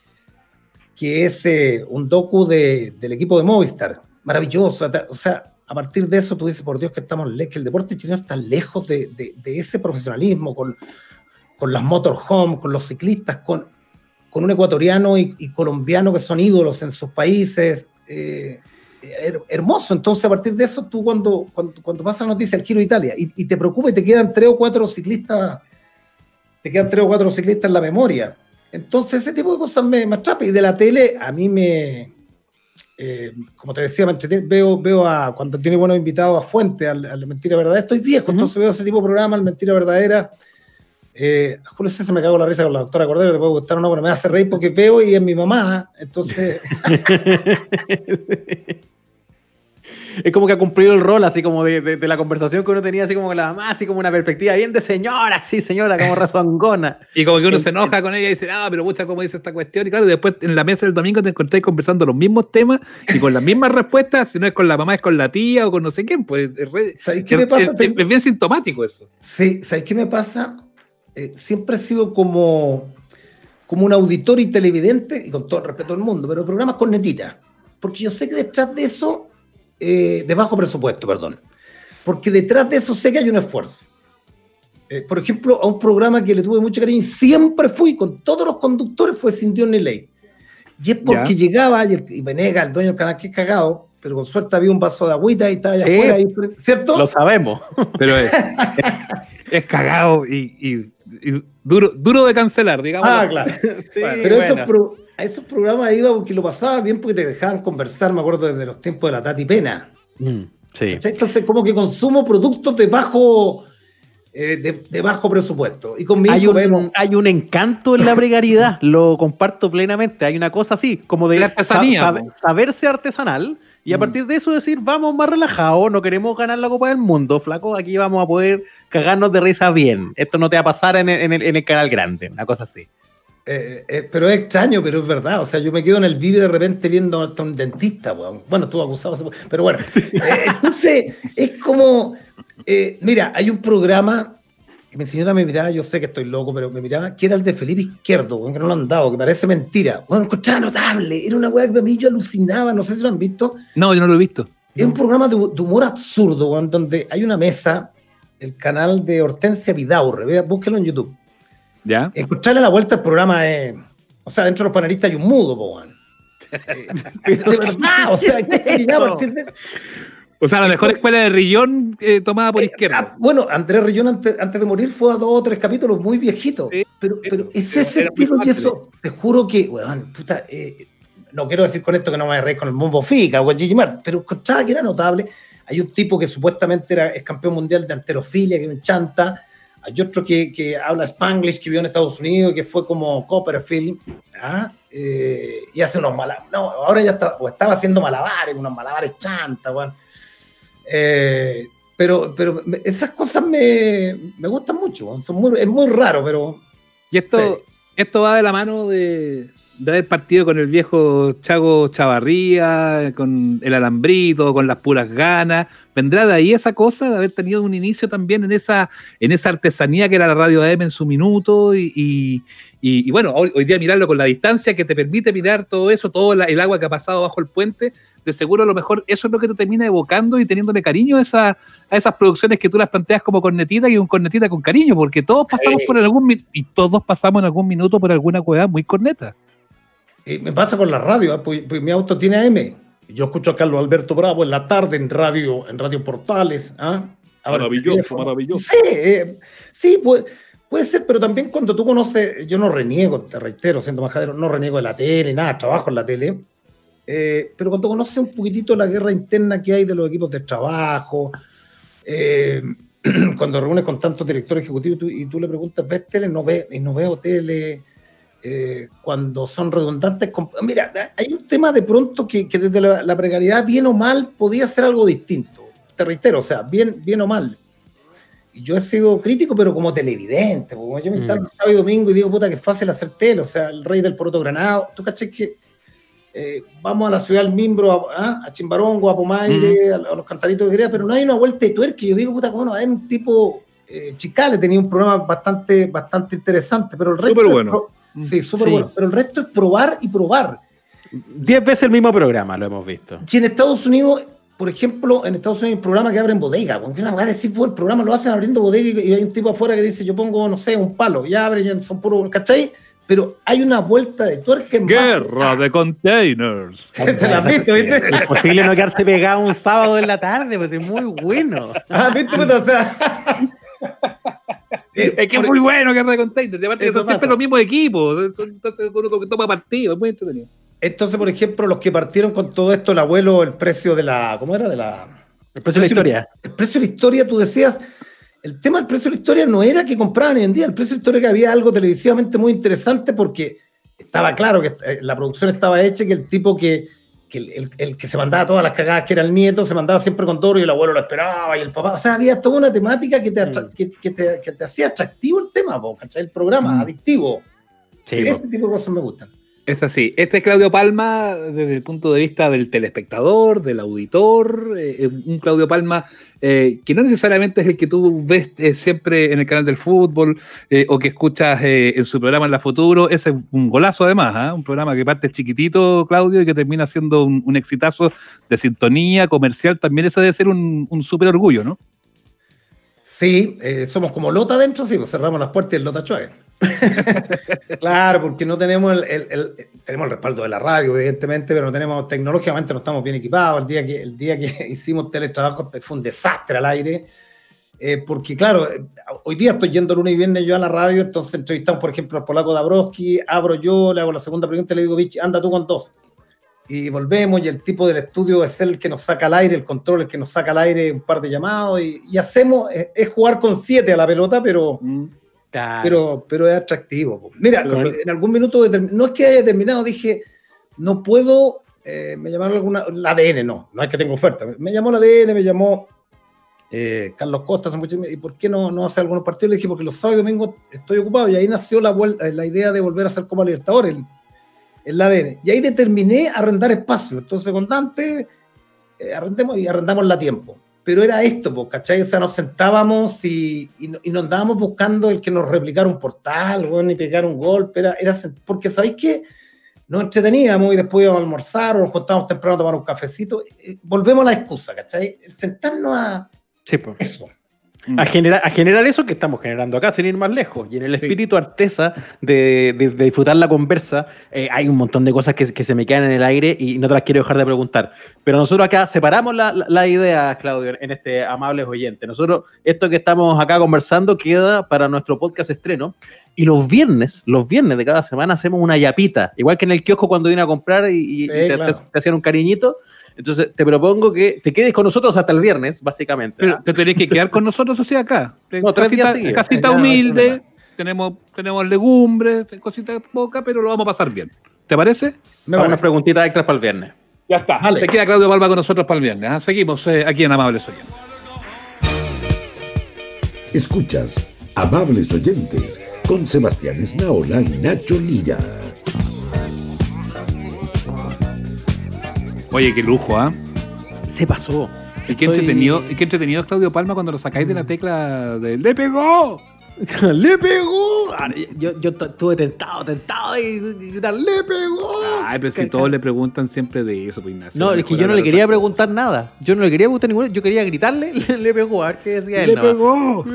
que es eh, un docu de- del equipo de Movistar. Maravilloso. O sea, a partir de eso tú dices, por Dios, que estamos lejos, que el deporte chileno está lejos de, de- de ese profesionalismo, con, con las motorhome, con los ciclistas, con, con un ecuatoriano y, y colombiano que son ídolos en sus países. eh, her- hermoso. Entonces, a partir de eso, tú cuando, cuando, cuando pasa la noticia del Giro de Italia y, y te preocupa y te quedan tres o cuatro ciclistas, te quedan tres o cuatro ciclistas en la memoria. Entonces, ese tipo de cosas me, me atrapa. Y de la tele, a mí me, eh, como te decía, veo, veo a, cuando tiene buenos invitados a Fuente, al, al Mentira Verdadera. Estoy viejo, entonces veo ese tipo de programa, el Mentira Verdadera. Eh, Julio César me cago en la risa con la doctora Cordero, te puede gustar o no, pero me hace reír porque veo y es mi mamá. Entonces, Es como que ha cumplido el rol, así como de, de- de la conversación que uno tenía, así como con la mamá, así como una perspectiva bien de señora, sí, señora, como razongona. Y como que uno se enoja con ella y dice, ah, pero mucha cómo dice esta cuestión. Y claro, después en la mesa del domingo te encontráis conversando los mismos temas y con las mismas respuestas. Si no es con la mamá, es con la tía o con no sé quién. Pues es, re- ¿sabes qué es- me pasa? es- es bien sintomático eso. Sí, ¿sabes qué me pasa? Eh, siempre he sido como, como un auditor y televidente, y con todo el respeto del mundo, pero programas con netita. Porque yo sé que detrás de eso, eh, de bajo presupuesto, perdón, porque detrás de eso sé que hay un esfuerzo. Eh, por ejemplo, a un programa que le tuve mucho cariño siempre fui con todos los conductores fue Sin Dios ni Ley. Y es porque Ya. llegaba y, el, y Venega, el dueño del canal, que es cagado, pero con suerte había un vaso de agüita y estaba allá Sí. afuera, ¿cierto? Lo sabemos. Pero es, es- es cagado y- y duro, duro de cancelar, digamos. Ah, claro. Sí, Pero esos, bueno. pro- a esos programas iba porque lo pasaba bien porque te dejaban conversar, me acuerdo desde los tiempos de la Tati Pena. Mm, sí. ¿cachai? Entonces, como que consumo productos de bajo, eh, de, de bajo presupuesto. Y con mi Hay hijo un, vemos. hay un encanto en la precariedad, lo comparto plenamente. Hay una cosa así, como de La artesanía, saberse artesanal y a Mm. partir de eso decir, vamos más relajados, no queremos ganar la Copa del Mundo, flaco, aquí vamos a poder cagarnos de risa bien. Esto no te va a pasar en el, en el- en el canal grande, una cosa así. eh, eh, pero es extraño, pero es verdad. O sea, yo me quedo en el vídeo de repente viendo hasta un dentista, weón. Bueno, estuvo acusado, pero bueno. Eh, entonces, es como. eh, mira, hay un programa mi señora me miraba, yo sé que estoy loco, pero me miraba, que era el de Felipe Izquierdo, que no lo han dado, que parece mentira. Bueno, encontraba notable. Era una weá que a mí yo alucinaba, no sé si lo han visto. No, yo no lo he visto. Es un programa de, de humor absurdo, weón, donde hay una mesa, el canal de Hortensia Vidaurre, vea, búsquelo en YouTube. ¿Ya? Encontrarle la vuelta al programa es. O sea, dentro de los panelistas hay un mudo, weón. Eh, de verdad, o sea, a partir de- O sea, la mejor escuela de Rillón eh, tomada por Ah, izquierda. bueno, Andrés Rillón antes, antes de morir fue a dos o tres capítulos muy viejitos. Sí, pero, pero es ese estilo y eso, te juro que, weón, puta, eh, no quiero decir con esto que no me reír con el Mombo Fica o el Gigi Mart, pero encontraba que era notable. Hay un tipo que supuestamente era, es campeón mundial de alterofilia, que un chanta. Hay otro que, que habla spanglish, que vivió en Estados Unidos, que fue como Copperfield. ¿ah? Eh, y hace unos malabares. No, ahora ya está, o estaba haciendo malabares, unos malabares chanta, weón. Eh, pero, pero esas cosas me, me gustan mucho. weón. Son muy, es muy raro, pero Y esto, Sí. esto va de la mano de, de haber partido con el viejo Chago Chavarría, con el alambrito, con las puras ganas. ¿Vendrá de ahí esa cosa de haber tenido un inicio también en esa, en esa artesanía que era la radio AM en su minuto? Y, y- y- y bueno, hoy, hoy día mirarlo con la distancia que te permite mirar todo eso, todo la- el agua que ha pasado bajo el puente, de seguro a lo mejor eso es lo que te termina evocando y teniéndole cariño a, esa- a esas producciones que tú las planteas como cornetita y un cornetita con cariño, porque todos pasamos Sí. por algún y todos pasamos en algún minuto por alguna cueva muy corneta. Eh, me pasa con la radio. ¿eh? Pues, pues mi auto tiene AM. Yo escucho a Carlos Alberto Bravo en la tarde en radio, en radio Portales. ¿ah? Maravilloso, maravilloso. Sí, eh, sí, puede, puede ser, pero también cuando tú conoces, yo no reniego, te reitero, siendo majadero, no reniego de la tele, nada, trabajo en la tele. eh, pero cuando conoces un poquitito la guerra interna que hay de los equipos de trabajo, eh, cuando reúnes con tantos directores ejecutivos y tú, y tú le preguntas, ¿ves tele? No, ve, y no veo tele. Eh, cuando son redundantes. Mira, hay un tema de pronto que, que desde la, la precariedad, bien o mal, podía ser algo distinto. Te reitero, o sea, bien, bien o mal. yo he sido crítico, pero como televidente. Porque yo me instalo el sábado y domingo y digo, puta, que es fácil hacer tele. O sea, el rey del poroto granado. ¿Tú caché que eh, vamos a la ciudad del Mimbro, a, a Chimbarongo, a Pomaire, a, los cantaritos de Grecia, pero no hay una vuelta de tuerca. Yo digo, puta, cómo no hay un tipo eh, Chicale, tenía un programa bastante, bastante interesante, pero el resto. Bueno. Sí, súper bueno. Pero el resto es probar y probar. Diez veces el mismo programa lo hemos visto. Si en Estados Unidos, por ejemplo, en Estados Unidos hay un programa que abren bodega, porque una a decir, el programa lo hacen abriendo bodega y hay un tipo afuera que dice, yo pongo, no sé, un palo, ya abren, son puros, ¿cachai? Pero hay una vuelta de tuerca en Guerra de containers. Te la has visto, ¿viste? Es posible no quedarse pegado un sábado en la tarde, pues es muy bueno. Ah, ¿viste? O sea... es que es muy bueno Guerra de containers. Aparte que son siempre los mismos equipos. Entonces uno que toma partido, es muy entretenido. Entonces, por ejemplo, los que partieron con todo esto, el abuelo, el precio de la. ¿Cómo era? De la. El precio de la historia. El precio de la historia, tú decías. El tema del precio de la historia no era que compraban hoy en día. El precio de la historia que había algo televisivamente muy interesante porque estaba claro que eh, la producción estaba hecha y que el tipo que, que el, el, que se mandaba todas las cagadas, que era el nieto, se mandaba siempre con todo y el abuelo lo esperaba y el papá. O sea, había toda una temática que te, mm. que, que, te, que te, hacía atractivo el tema, ¿cachai? El programa, mm. adictivo. Sí, Ese po. tipo de cosas me gustan. Es así. Este es Claudio Palma desde el punto de vista del telespectador, del auditor. Eh, un Claudio Palma eh, que no necesariamente es el que tú ves eh, siempre en el canal del fútbol eh, o que escuchas en su programa en la futuro. Ese es un golazo además, ¿eh? un programa que parte chiquitito, Claudio, y que termina siendo un, exitazo de sintonía comercial. También eso debe ser un, un súper orgullo, ¿no? Sí, somos como Lota adentro, sí, pues cerramos las puertas y el Lota Chávez. claro, porque no tenemos el, el, tenemos el respaldo de la radio, evidentemente, pero no tenemos tecnológicamente no estamos bien equipados. El día que, el día que hicimos teletrabajo fue un desastre al aire. Eh, porque, claro, hoy día estoy yendo lunes y viernes yo a la radio, entonces entrevistamos, por ejemplo, al polaco Dabrowski, abro yo, le hago la segunda pregunta y le digo, Vichy, anda tú con dos. Y volvemos, y el tipo del estudio es el que nos saca al aire, el control, el que nos saca al aire un par de llamados, y, hacemos, es, es, jugar con siete a la pelota, pero. Mm Claro. Pero, pero es atractivo. Mira, pero, en algún minuto, no es que haya terminado, dije, no puedo, eh, me llamaron alguna, la ADN, no, no es que tengo oferta. Me llamó la ADN, me llamó eh, Carlos Costa, ¿y por qué no, no hace algunos partidos? Le dije, porque los sábados y domingos estoy ocupado, y ahí nació la, la idea de volver a hacer como Libertadores en la ADN. Y ahí determiné arrendar espacio. Entonces, con Dante, eh, arrendemos y arrendamos la tiempo pero era esto, pues, ¿cachai? O sea, nos sentábamos y, y, y, nos andábamos buscando el que nos replicara un portal, bueno, y pegar un golpe, era, era porque sabéis que nos entreteníamos y después íbamos a almorzar o nos juntábamos temprano a tomar un cafecito, volvemos a la excusa, ¿cachai? Sentarnos a sí, pues. eso. A generar, a generar eso que estamos generando acá, sin ir más lejos. Y en el espíritu sí. artesa de, de, de, disfrutar la conversa, eh, hay un montón de cosas que, que, se me quedan en el aire y no te las quiero dejar de preguntar. Pero nosotros acá separamos la, la, la idea, Claudio, en este amables oyente. Nosotros, esto que estamos acá conversando queda para nuestro podcast estreno. Y los viernes, los viernes de cada semana hacemos una yapita. Igual que en el kiosco cuando vine a comprar y, y sí, te, claro. te, te hacían un cariñito. Entonces, te propongo que te quedes con nosotros hasta el viernes, básicamente. Pero te tenés que quedar con nosotros, o sea, acá. No, tres casita, días casita humilde, tenemos, tenemos legumbres, cositas poca, pero lo vamos a pasar bien. ¿Te parece? Me unas preguntitas extras para el viernes. Ya está. Vale. Se queda Claudio Palma con nosotros para el viernes. ¿ah? Seguimos eh, aquí en Amables Oyentes. Escuchas Amables Oyentes con Sebastián Esnaola y Nacho Lira. Oye, qué lujo, ¿ah? ¿eh? Se pasó. ¿Y qué, Estoy... entretenido, qué entretenido es Claudio Palma cuando lo sacáis de la tecla de ¡Le pegó! ¡Le pegó! Yo, yo estuve tentado, tentado y gritar ¡Le pegó! Ay, pero si todos le preguntan siempre de eso, pues Ignacio. No, es que yo no le quería preguntar nada. Yo no le quería preguntar ninguno. Yo quería gritarle ¡Le pegó! A ver qué decía él. ¡Le pegó!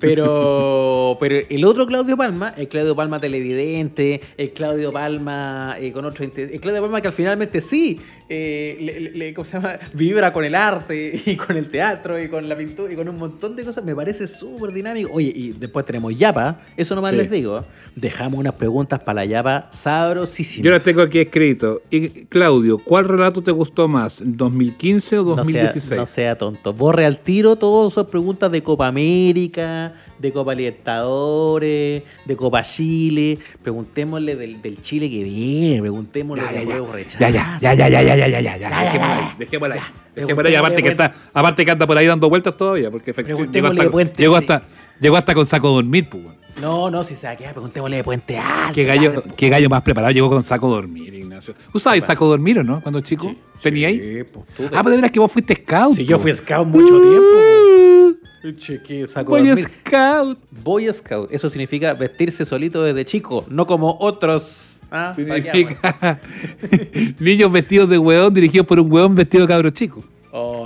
Pero, pero el otro Claudio Palma, el Claudio Palma televidente, el Claudio Palma eh, con otro. El Claudio Palma que al finalmente sí, eh, le, le, ¿cómo se llama? Vibra con el arte y con el teatro y con la pintura y con un montón de cosas. Me parece súper dinámico. Oye, y después tenemos Yapa, eso nomás sí. les digo. Dejamos unas preguntas para la Yapa sabrosísimas. Yo las tengo aquí Escrito. Y Claudio, ¿cuál relato te gustó más? ¿2015 o No sea, 2016? no sea tonto. Borre al tiro todas esas preguntas de Copa América, de Copa Libertadores, de Copa Chile. Preguntémosle del, del Chile que viene. Preguntémosle Ya, de ya, huevo ya. rechazo. Ya, ya, ya, ya, ya, ya, ya, ya, ya, ya. ya, Dejémosla ahí, dejémosla ahí. Dejémosla ahí. Aparte que, está, aparte que anda por ahí dando vueltas todavía, porque efectivamente llegó hasta, llegó hasta, llegó hasta con saco de dormir, pues. No, no, si se va a quedar, preguntémosle de Puente Alto. ¿Qué gallo, qué gallo más preparado llegó con saco de dormir, Ignacio? ¿Usabas saco de dormir o no? Cuando chico. ¿Tenía ahí? Sí, pues, tú te- Ah, pero de veras que vos fuiste scout. Si yo fui scout mucho Uh, tiempo. Qué saco Boy dormir. Scout. Boy Scout. Eso significa vestirse solito desde chico, no como otros. Ah. Significa niños vestidos de hueón dirigidos por un hueón vestido de cabro chico.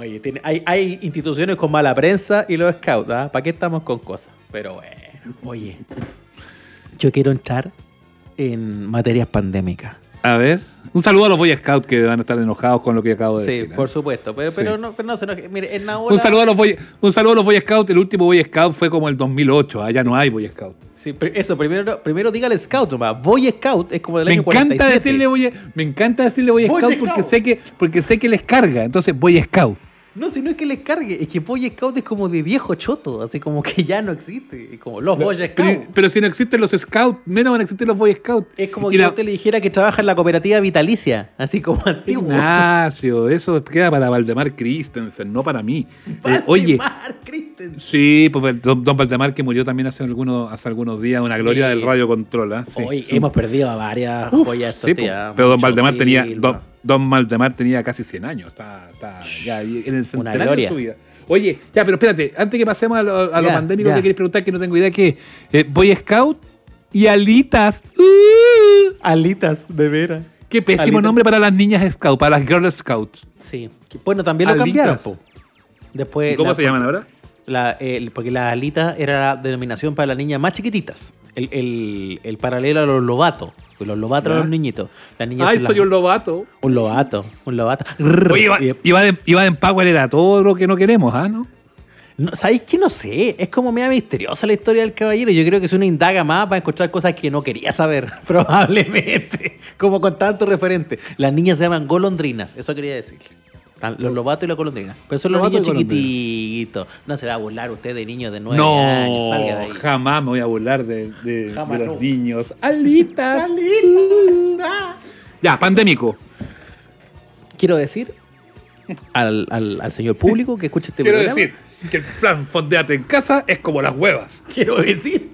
Oye, tiene- hay, hay instituciones con mala prensa y los scouts, ¿ah? ¿Para qué estamos con cosas? Pero bueno, oye, yo quiero entrar en materias pandémicas. A ver. Un saludo a los Boy Scouts que van a estar enojados con lo que acabo de Sí, decir. ¿eh? por supuesto, pero, Sí. pero no, pero no se enoje. Mire, en Naola, Un saludo, a los Boy, un saludo a los Boy Scouts. El último Boy Scout fue como el 2008. Allá no hay Boy Scout. Sí, eso, primero, primero dígale scout, nomás. Boy Scout es como del Me año encanta 47. decirle Boy, me encanta decirle Boy, Boy Scout, Scout. porque sé que porque sé que les carga. Entonces Boy Scout. No, si no es que les cargue, es que Boy Scout es como de viejo choto, así como que ya no existe. Es como los Boy Scout. Pero, pero si no existen los Scouts, menos van a existir los Boy Scouts. Es como que la- yo te le dijera que trabaja en la cooperativa vitalicia, así como antiguo. Ignacio, eso queda para Valdemar Christensen, no para mí. Eh, oye, Valdemar Christensen. sí, pues don, don Valdemar que murió también hace algunos, hace algunos días, una gloria Sí. del radio control. ¿ah? Sí, Hoy sí. hemos perdido a varias Uf, joyas. sí, días. pero don Valdemar tenía don, don Valdemar tenía casi 100 años, está, está ya en el centenario de su vida. Oye, ya, pero espérate, antes que pasemos a lo, a lo Ya, pandémico ya. que queréis preguntar, que no tengo idea qué. Eh, Boy Scout y alitas. Uh, Alitas, de veras. qué pésimo Alitas. nombre para las niñas Scout, para las Girl Scouts. Sí. Que, Bueno, también lo Alitas. cambiaron. po. Después, ¿Y ¿Cómo la- se llaman ahora? La, el- porque la alita era la denominación para las niñas más chiquititas. El, el- el paralelo a los lobatos. Los lobatos eran los niñitos. Las niñas Ay, son soy las- un lobato. un lobato. Un lobato. Oye, iba de Empower era todo lo que no queremos, ¿ah, no? No, ¿Sabéis que no sé? Es como media misteriosa la historia del caballero. Yo creo que si uno indaga más va a encontrar cosas que no quería saber, probablemente. Como con tanto referente. Las niñas se llaman golondrinas, eso quería decir. Los lobatos y las golondrinas. Pero son los Lobato niños chiquititos. No se va a burlar usted de niños de 9 No, años. Salga de ahí. jamás me voy a burlar de, de- Jamás de los niños. Alitas. Ya, pandémico. Quiero decir al, al- al señor público que escucha este Quiero programa. decir que el plan Fondeate en casa es como las huevas. Quiero decir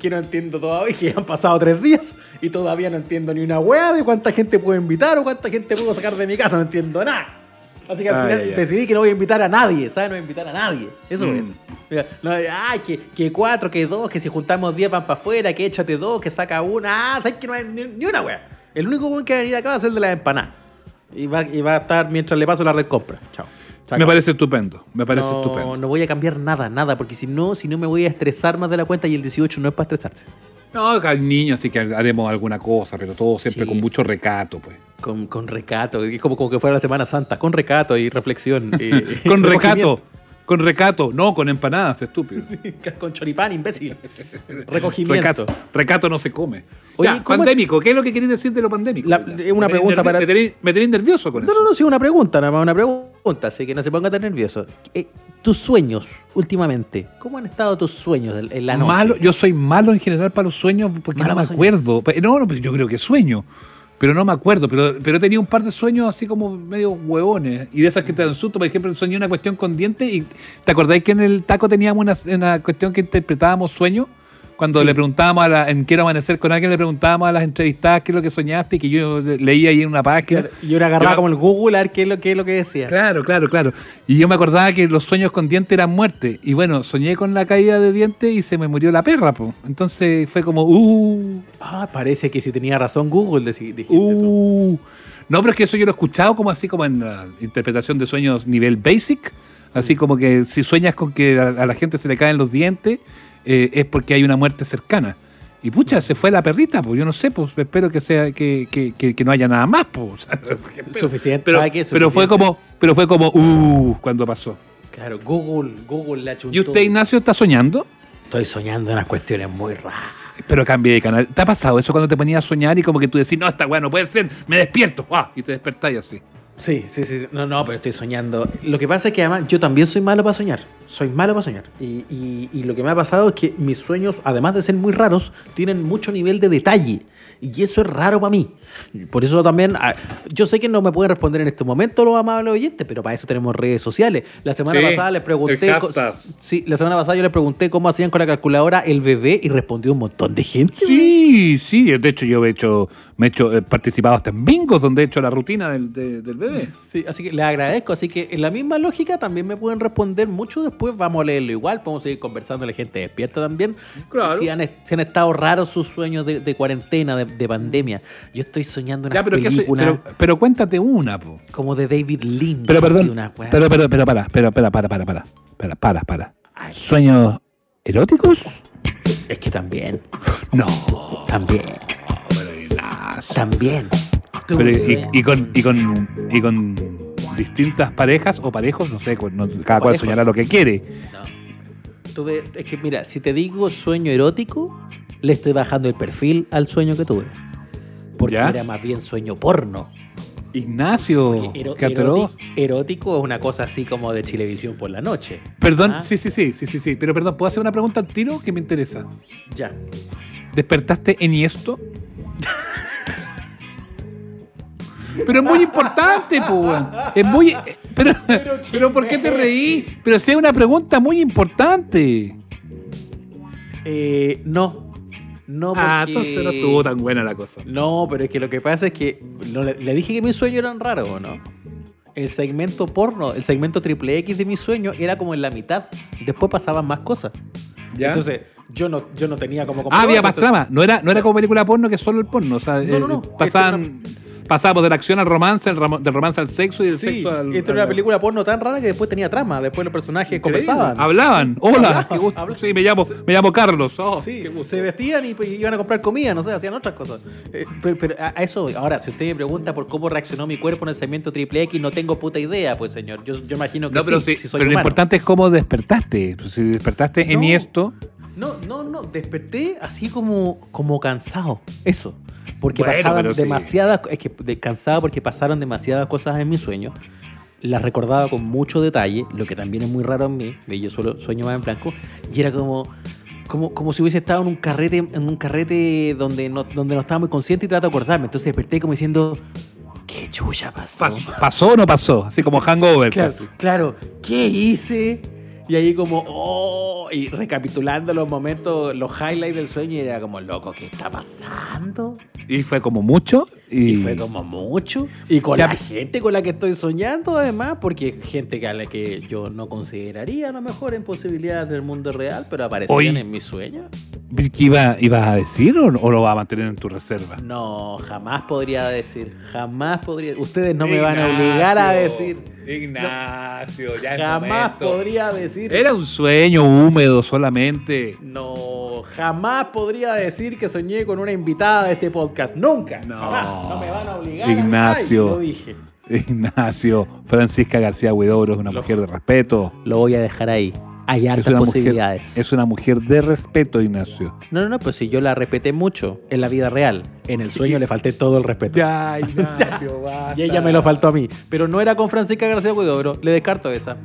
que no entiendo todavía, que han pasado tres días y todavía no entiendo ni una hueá de cuánta gente puedo invitar o cuánta gente puedo sacar de mi casa, no entiendo nada. Así que al Ay, final decidí que no voy a invitar a nadie, ¿sabes? No voy a invitar a nadie. Eso Mm. es. Mira, no, ay, que, que cuatro, que dos, que si juntamos diez van para afuera, que échate dos, que saca una. Ah, ¿sabes que no hay ni, ni una wea? El único weón que va a venir acá va a ser el de la empanada. Y va, y va a estar mientras le paso la red compra. Chao. Me parece estupendo. Me parece no, estupendo. no voy a cambiar nada, nada, porque si no, si no me voy a estresar más de la cuenta y el 18 no es para estresarse. No, acá hay niños, así que haremos alguna cosa, pero todo siempre Sí. con mucho recato, pues. Con, con recato, es como, como que fuera la Semana Santa, con recato y reflexión. y- Con recato. Con recato, no con empanadas, estúpido. con choripán, imbécil. Recogimiento. Recato, recato no se come. Oye, ya, ¿cómo- pandémico, ¿qué es lo que queréis decir de lo pandémico? La- eh, una Me pregunta para- Me tenéis, me tenéis nervioso con No, eso. no, no, sí, una pregunta, nada más, una pregunta, así que no se ponga tan nervioso. Eh, tus sueños, últimamente, ¿cómo han estado tus sueños en la noche? Malo, yo soy malo en general para los sueños porque Malo no me acuerdo. No, no, pues yo creo que sueño. Pero no me acuerdo. Pero, pero tenido un par de sueños así como medio huevones. Y de esas que te dan susto. Por ejemplo, soñé una cuestión con dientes. Y ¿te acordáis que en el taco teníamos una, una cuestión que interpretábamos sueños? Cuando Sí. le preguntábamos a la, en Quiero Amanecer con alguien, le preguntábamos a las entrevistadas qué es lo que soñaste y que yo le- leía ahí en una página. Claro, y uno agarraba Yo- como el Google a ver qué es lo, qué es lo que decía. Claro, claro, claro. Y yo me acordaba que los sueños con dientes eran muerte. Y bueno, soñé con la caída de dientes y se me murió la perra, po. Entonces fue como, uh, Ah, parece que si tenía razón Google, dijiste tú. uh. No, pero es que eso yo lo he escuchado como así, como en la interpretación de sueños nivel basic. Así como que si sueñas con que a la gente se le caen los dientes, eh, es porque hay una muerte cercana. Y pucha, se fue la perrita, pues yo no sé, pues espero que sea que, que- que- que no haya nada más, pues. O sea, Suficiente. pero, fue como, pero fue como, uh, cuando pasó. Claro, Google, Google le ha ¿Y usted, Ignacio? Ignacio, está soñando? Estoy soñando unas cuestiones muy raras. Pero cambié de canal. ¿Te ha pasado eso cuando te ponías a soñar y como que tú decís, no, esta weá no puede ser, me despierto, ¡ah! y te despertáis así? Sí, sí, sí. No, no, pero estoy soñando. Lo que pasa es que además yo también soy malo para soñar. Soy malo para soñar. Y, y- y lo que me ha pasado es que mis sueños, además de ser muy raros, tienen mucho nivel de detalle. Y eso es raro para mí. Por eso también, ah, yo sé que no me pueden responder en este momento los amables oyentes, pero para eso tenemos redes sociales. La semana Sí, pasada les pregunté... Sí, la semana pasada yo les pregunté cómo hacían con la calculadora el bebé y respondió un montón de gente. Sí, sí. De hecho, yo he hecho, me he hecho, he participado hasta en bingos donde he hecho la rutina del, de- del bebé. Sí, así que les agradezco. Así que en la misma lógica también me pueden responder mucho después. Vamos a leerlo igual. Podemos seguir conversando. La gente despierta también. Claro. Si han, si han estado raros sus sueños de, de cuarentena, de, de pandemia. Yo estoy soñando una Ya, pero, ¿qué soy- película pero, pero cuéntate una, po. como de David Lynch. Pero perdón, una pero, pero, pero, para, pero, para, para, para, para, para, para. ¿Sueños eróticos? Es que también. No. También. También. Pero, y, con, y, con, y con distintas parejas o parejos, no sé, no- cada cual soñará lo que quiere. No. Tuve, es que mira, si te digo sueño erótico, le estoy bajando el perfil al sueño que tuve. Porque ¿Ya? era más bien sueño porno. Ignacio, ero- erótico, erótico es una cosa así como de Chilevisión por la noche. Perdón, Ah. sí, sí, sí, sí, sí, sí. Pero perdón, ¿puedo hacer una pregunta al tiro que me interesa? Ya. ¿Despertaste en esto? Pero es muy importante, pues. Es muy. eh, Pero, pero, ¿por qué te reí? Pero si es una pregunta muy importante. Eh, no. No, porque... Ah, entonces no estuvo tan buena la cosa. No, pero es que lo que pasa es que no le, dije que mis sueños eran raros, ¿o no? El segmento porno, el segmento triple X de mis sueños era como en la mitad. Después pasaban más cosas. ¿Ya? Entonces, yo no, yo no tenía como... Ah, había más trama. No era, no era como película porno que solo el porno. O sea, No, no, eh, no. pasaban, pasábamos de la acción al romance, del rom- del romance al sexo y del Sí, sexo al. esto era una película porno tan rara que después tenía trama. Después los personajes Increíble. conversaban. Hablaban. Hola, qué gusto. Sí, me llamo, me llamo Carlos. Oh, Sí, se vestían y pues, iban a comprar comida, no sé, hacían otras cosas. Eh, pero pero a, eso, ahora, si usted me pregunta por cómo reaccionó mi cuerpo en el segmento triple X, no tengo puta idea, pues señor. Yo, yo imagino que No, pero, sí, si soy pero lo importante es cómo despertaste. Si despertaste en esto. No, no, no, desperté así como, como cansado. Eso. Porque Bueno, pasaban sí. demasiadas, es que de- cansado porque pasaron demasiadas cosas en mi sueño. Las recordaba con mucho detalle, lo que también es muy raro en mí, yo solo sueño más en blanco, y era como, como, como si hubiese estado en un carrete, en un carrete donde no, donde no estaba muy consciente y trato de acordarme. Entonces desperté como diciendo, ¿qué chucha pasó? ¿Pasó, pasó o no pasó? Así como hangover. Claro, casi. claro, ¿qué hice? Y ahí como, oh, y recapitulando los momentos, los highlights del sueño, y era como, loco, ¿qué está pasando? Y fue como mucho. Y, Y fue como mucho. Y con la gente con la que estoy soñando, además, porque gente que a la que yo no consideraría a lo mejor en posibilidades del mundo real, pero aparecían en mis sueños. ¿Qué iba, ibas a decir o, o lo vas a mantener en tu reserva? No, jamás podría decir, jamás podría. Ustedes no me van a obligar a decir. Ignacio, ya Jamás podría decir. Era un sueño húmedo solamente. No, jamás podría decir que soñé con una invitada de este podcast. Nunca. No. Jamás. No me van a obligar. a- Ignacio. Ay, lo dije. Ignacio, Francisca García Huidobro es una mujer de respeto. Lo voy a dejar ahí. Hay Es hartas mujer, posibilidades. es una mujer de respeto, Ignacio. No, no, no, pues si yo la respeté mucho en la vida real. En el sueño le falté todo el respeto. Ya, Ignacio, basta. Y ella me lo faltó a mí. Pero no era con Francisca García Huidobro. Le descarto esa.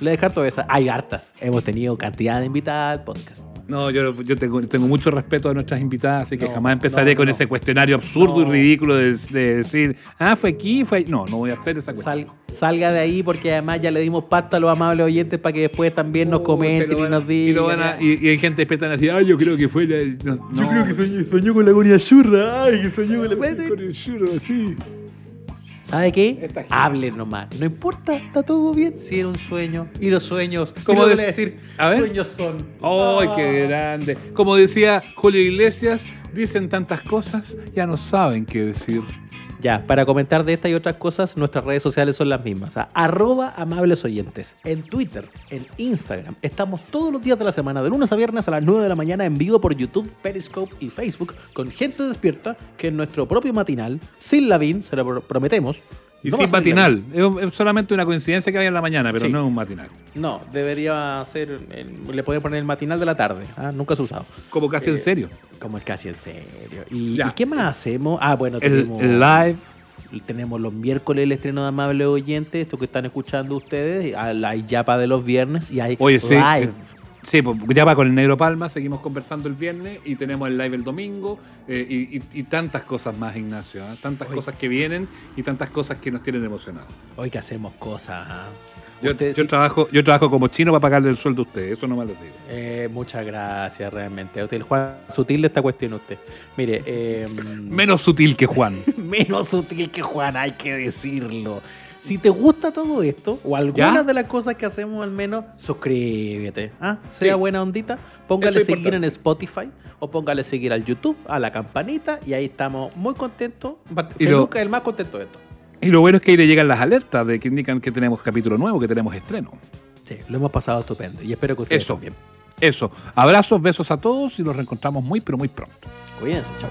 Le descarto esa. Hay hartas. Hemos tenido cantidad de invitadas al podcast. No, yo, yo tengo, tengo mucho respeto a nuestras invitadas, así que No, jamás empezaré no, con no. ese cuestionario absurdo y ridículo de, de decir, ah, fue aquí, fue ahí. No, no voy a hacer esa cuestión. Sal- salga de ahí porque además ya le dimos pasta a los amables oyentes para que después también nos comenten y nos digan. Y, lo van a- y- y hay gente despierta y decir, ah, yo creo que fue la. no, Yo no. creo que soñó, soñó con la agonía churra. Ay, que soñó con la Con el churro, sí. ¿Sabe qué? Hablen nomás. No importa, está todo bien. Si era un sueño. Y los sueños. ¿Cómo ¿Cómo des- le decir? A ver. Sueños son. ¡Ay, Ah. qué grande! Como decía Julio Iglesias, dicen tantas cosas, ya no saben qué decir. Ya, para comentar de esta y otras cosas, nuestras redes sociales son las mismas. a arroba amables oyentes. En Twitter, en Instagram. Estamos todos los días de la semana, de lunes a viernes a las 9 de la mañana, en vivo por YouTube, Periscope y Facebook, con gente despierta que en nuestro propio matinal, sin Lavín, se lo pro- prometemos, Y No sin a matinal. Es, solamente una coincidencia que vaya en la mañana, pero Sí. no es un matinal. No, debería ser. el- le pueden poner el matinal de la tarde. Ah, nunca se ha usado. Como casi en serio. Como el casi en serio. ¿Y, Ya. ¿y qué más hacemos? Ah, bueno, El, tenemos. el live. Tenemos los miércoles el estreno de Amables Oyentes, esto que están escuchando ustedes. ah, Hay Yapa de los viernes y hay Oye, sí. live. eh, Sí, pues ya va con el Negro Palma, seguimos conversando el viernes y tenemos el live el domingo eh, y, y- y tantas cosas más, Ignacio. ¿ah? Tantas cosas que vienen y tantas cosas que nos tienen emocionados. Hoy que hacemos cosas. ah. Yo, Ustedes yo sí- trabajo, yo trabajo como chino para pagarle el sueldo a usted, eso no me lo digo. Eh, muchas gracias, realmente. Usted, el Juan, sutil de esta cuestión usted. Mire, eh, Menos sutil que Juan. menos sutil que Juan, hay que decirlo. Si te gusta todo esto, o algunas ¿Ya? de las cosas que hacemos al menos, suscríbete. ¿ah? Sea Sí. buena ondita, póngale seguir en. Spotify o póngale seguir al YouTube, a la campanita, y ahí estamos muy contentos. Y lo- es el más contento de esto. Y lo bueno es que ahí le llegan las alertas de que indican que tenemos capítulo nuevo, que tenemos estreno. Sí, lo hemos pasado estupendo y espero que ustedes Eso. también. Eso. Abrazos, besos a todos y nos reencontramos muy, pero muy pronto. Cuídense, chao.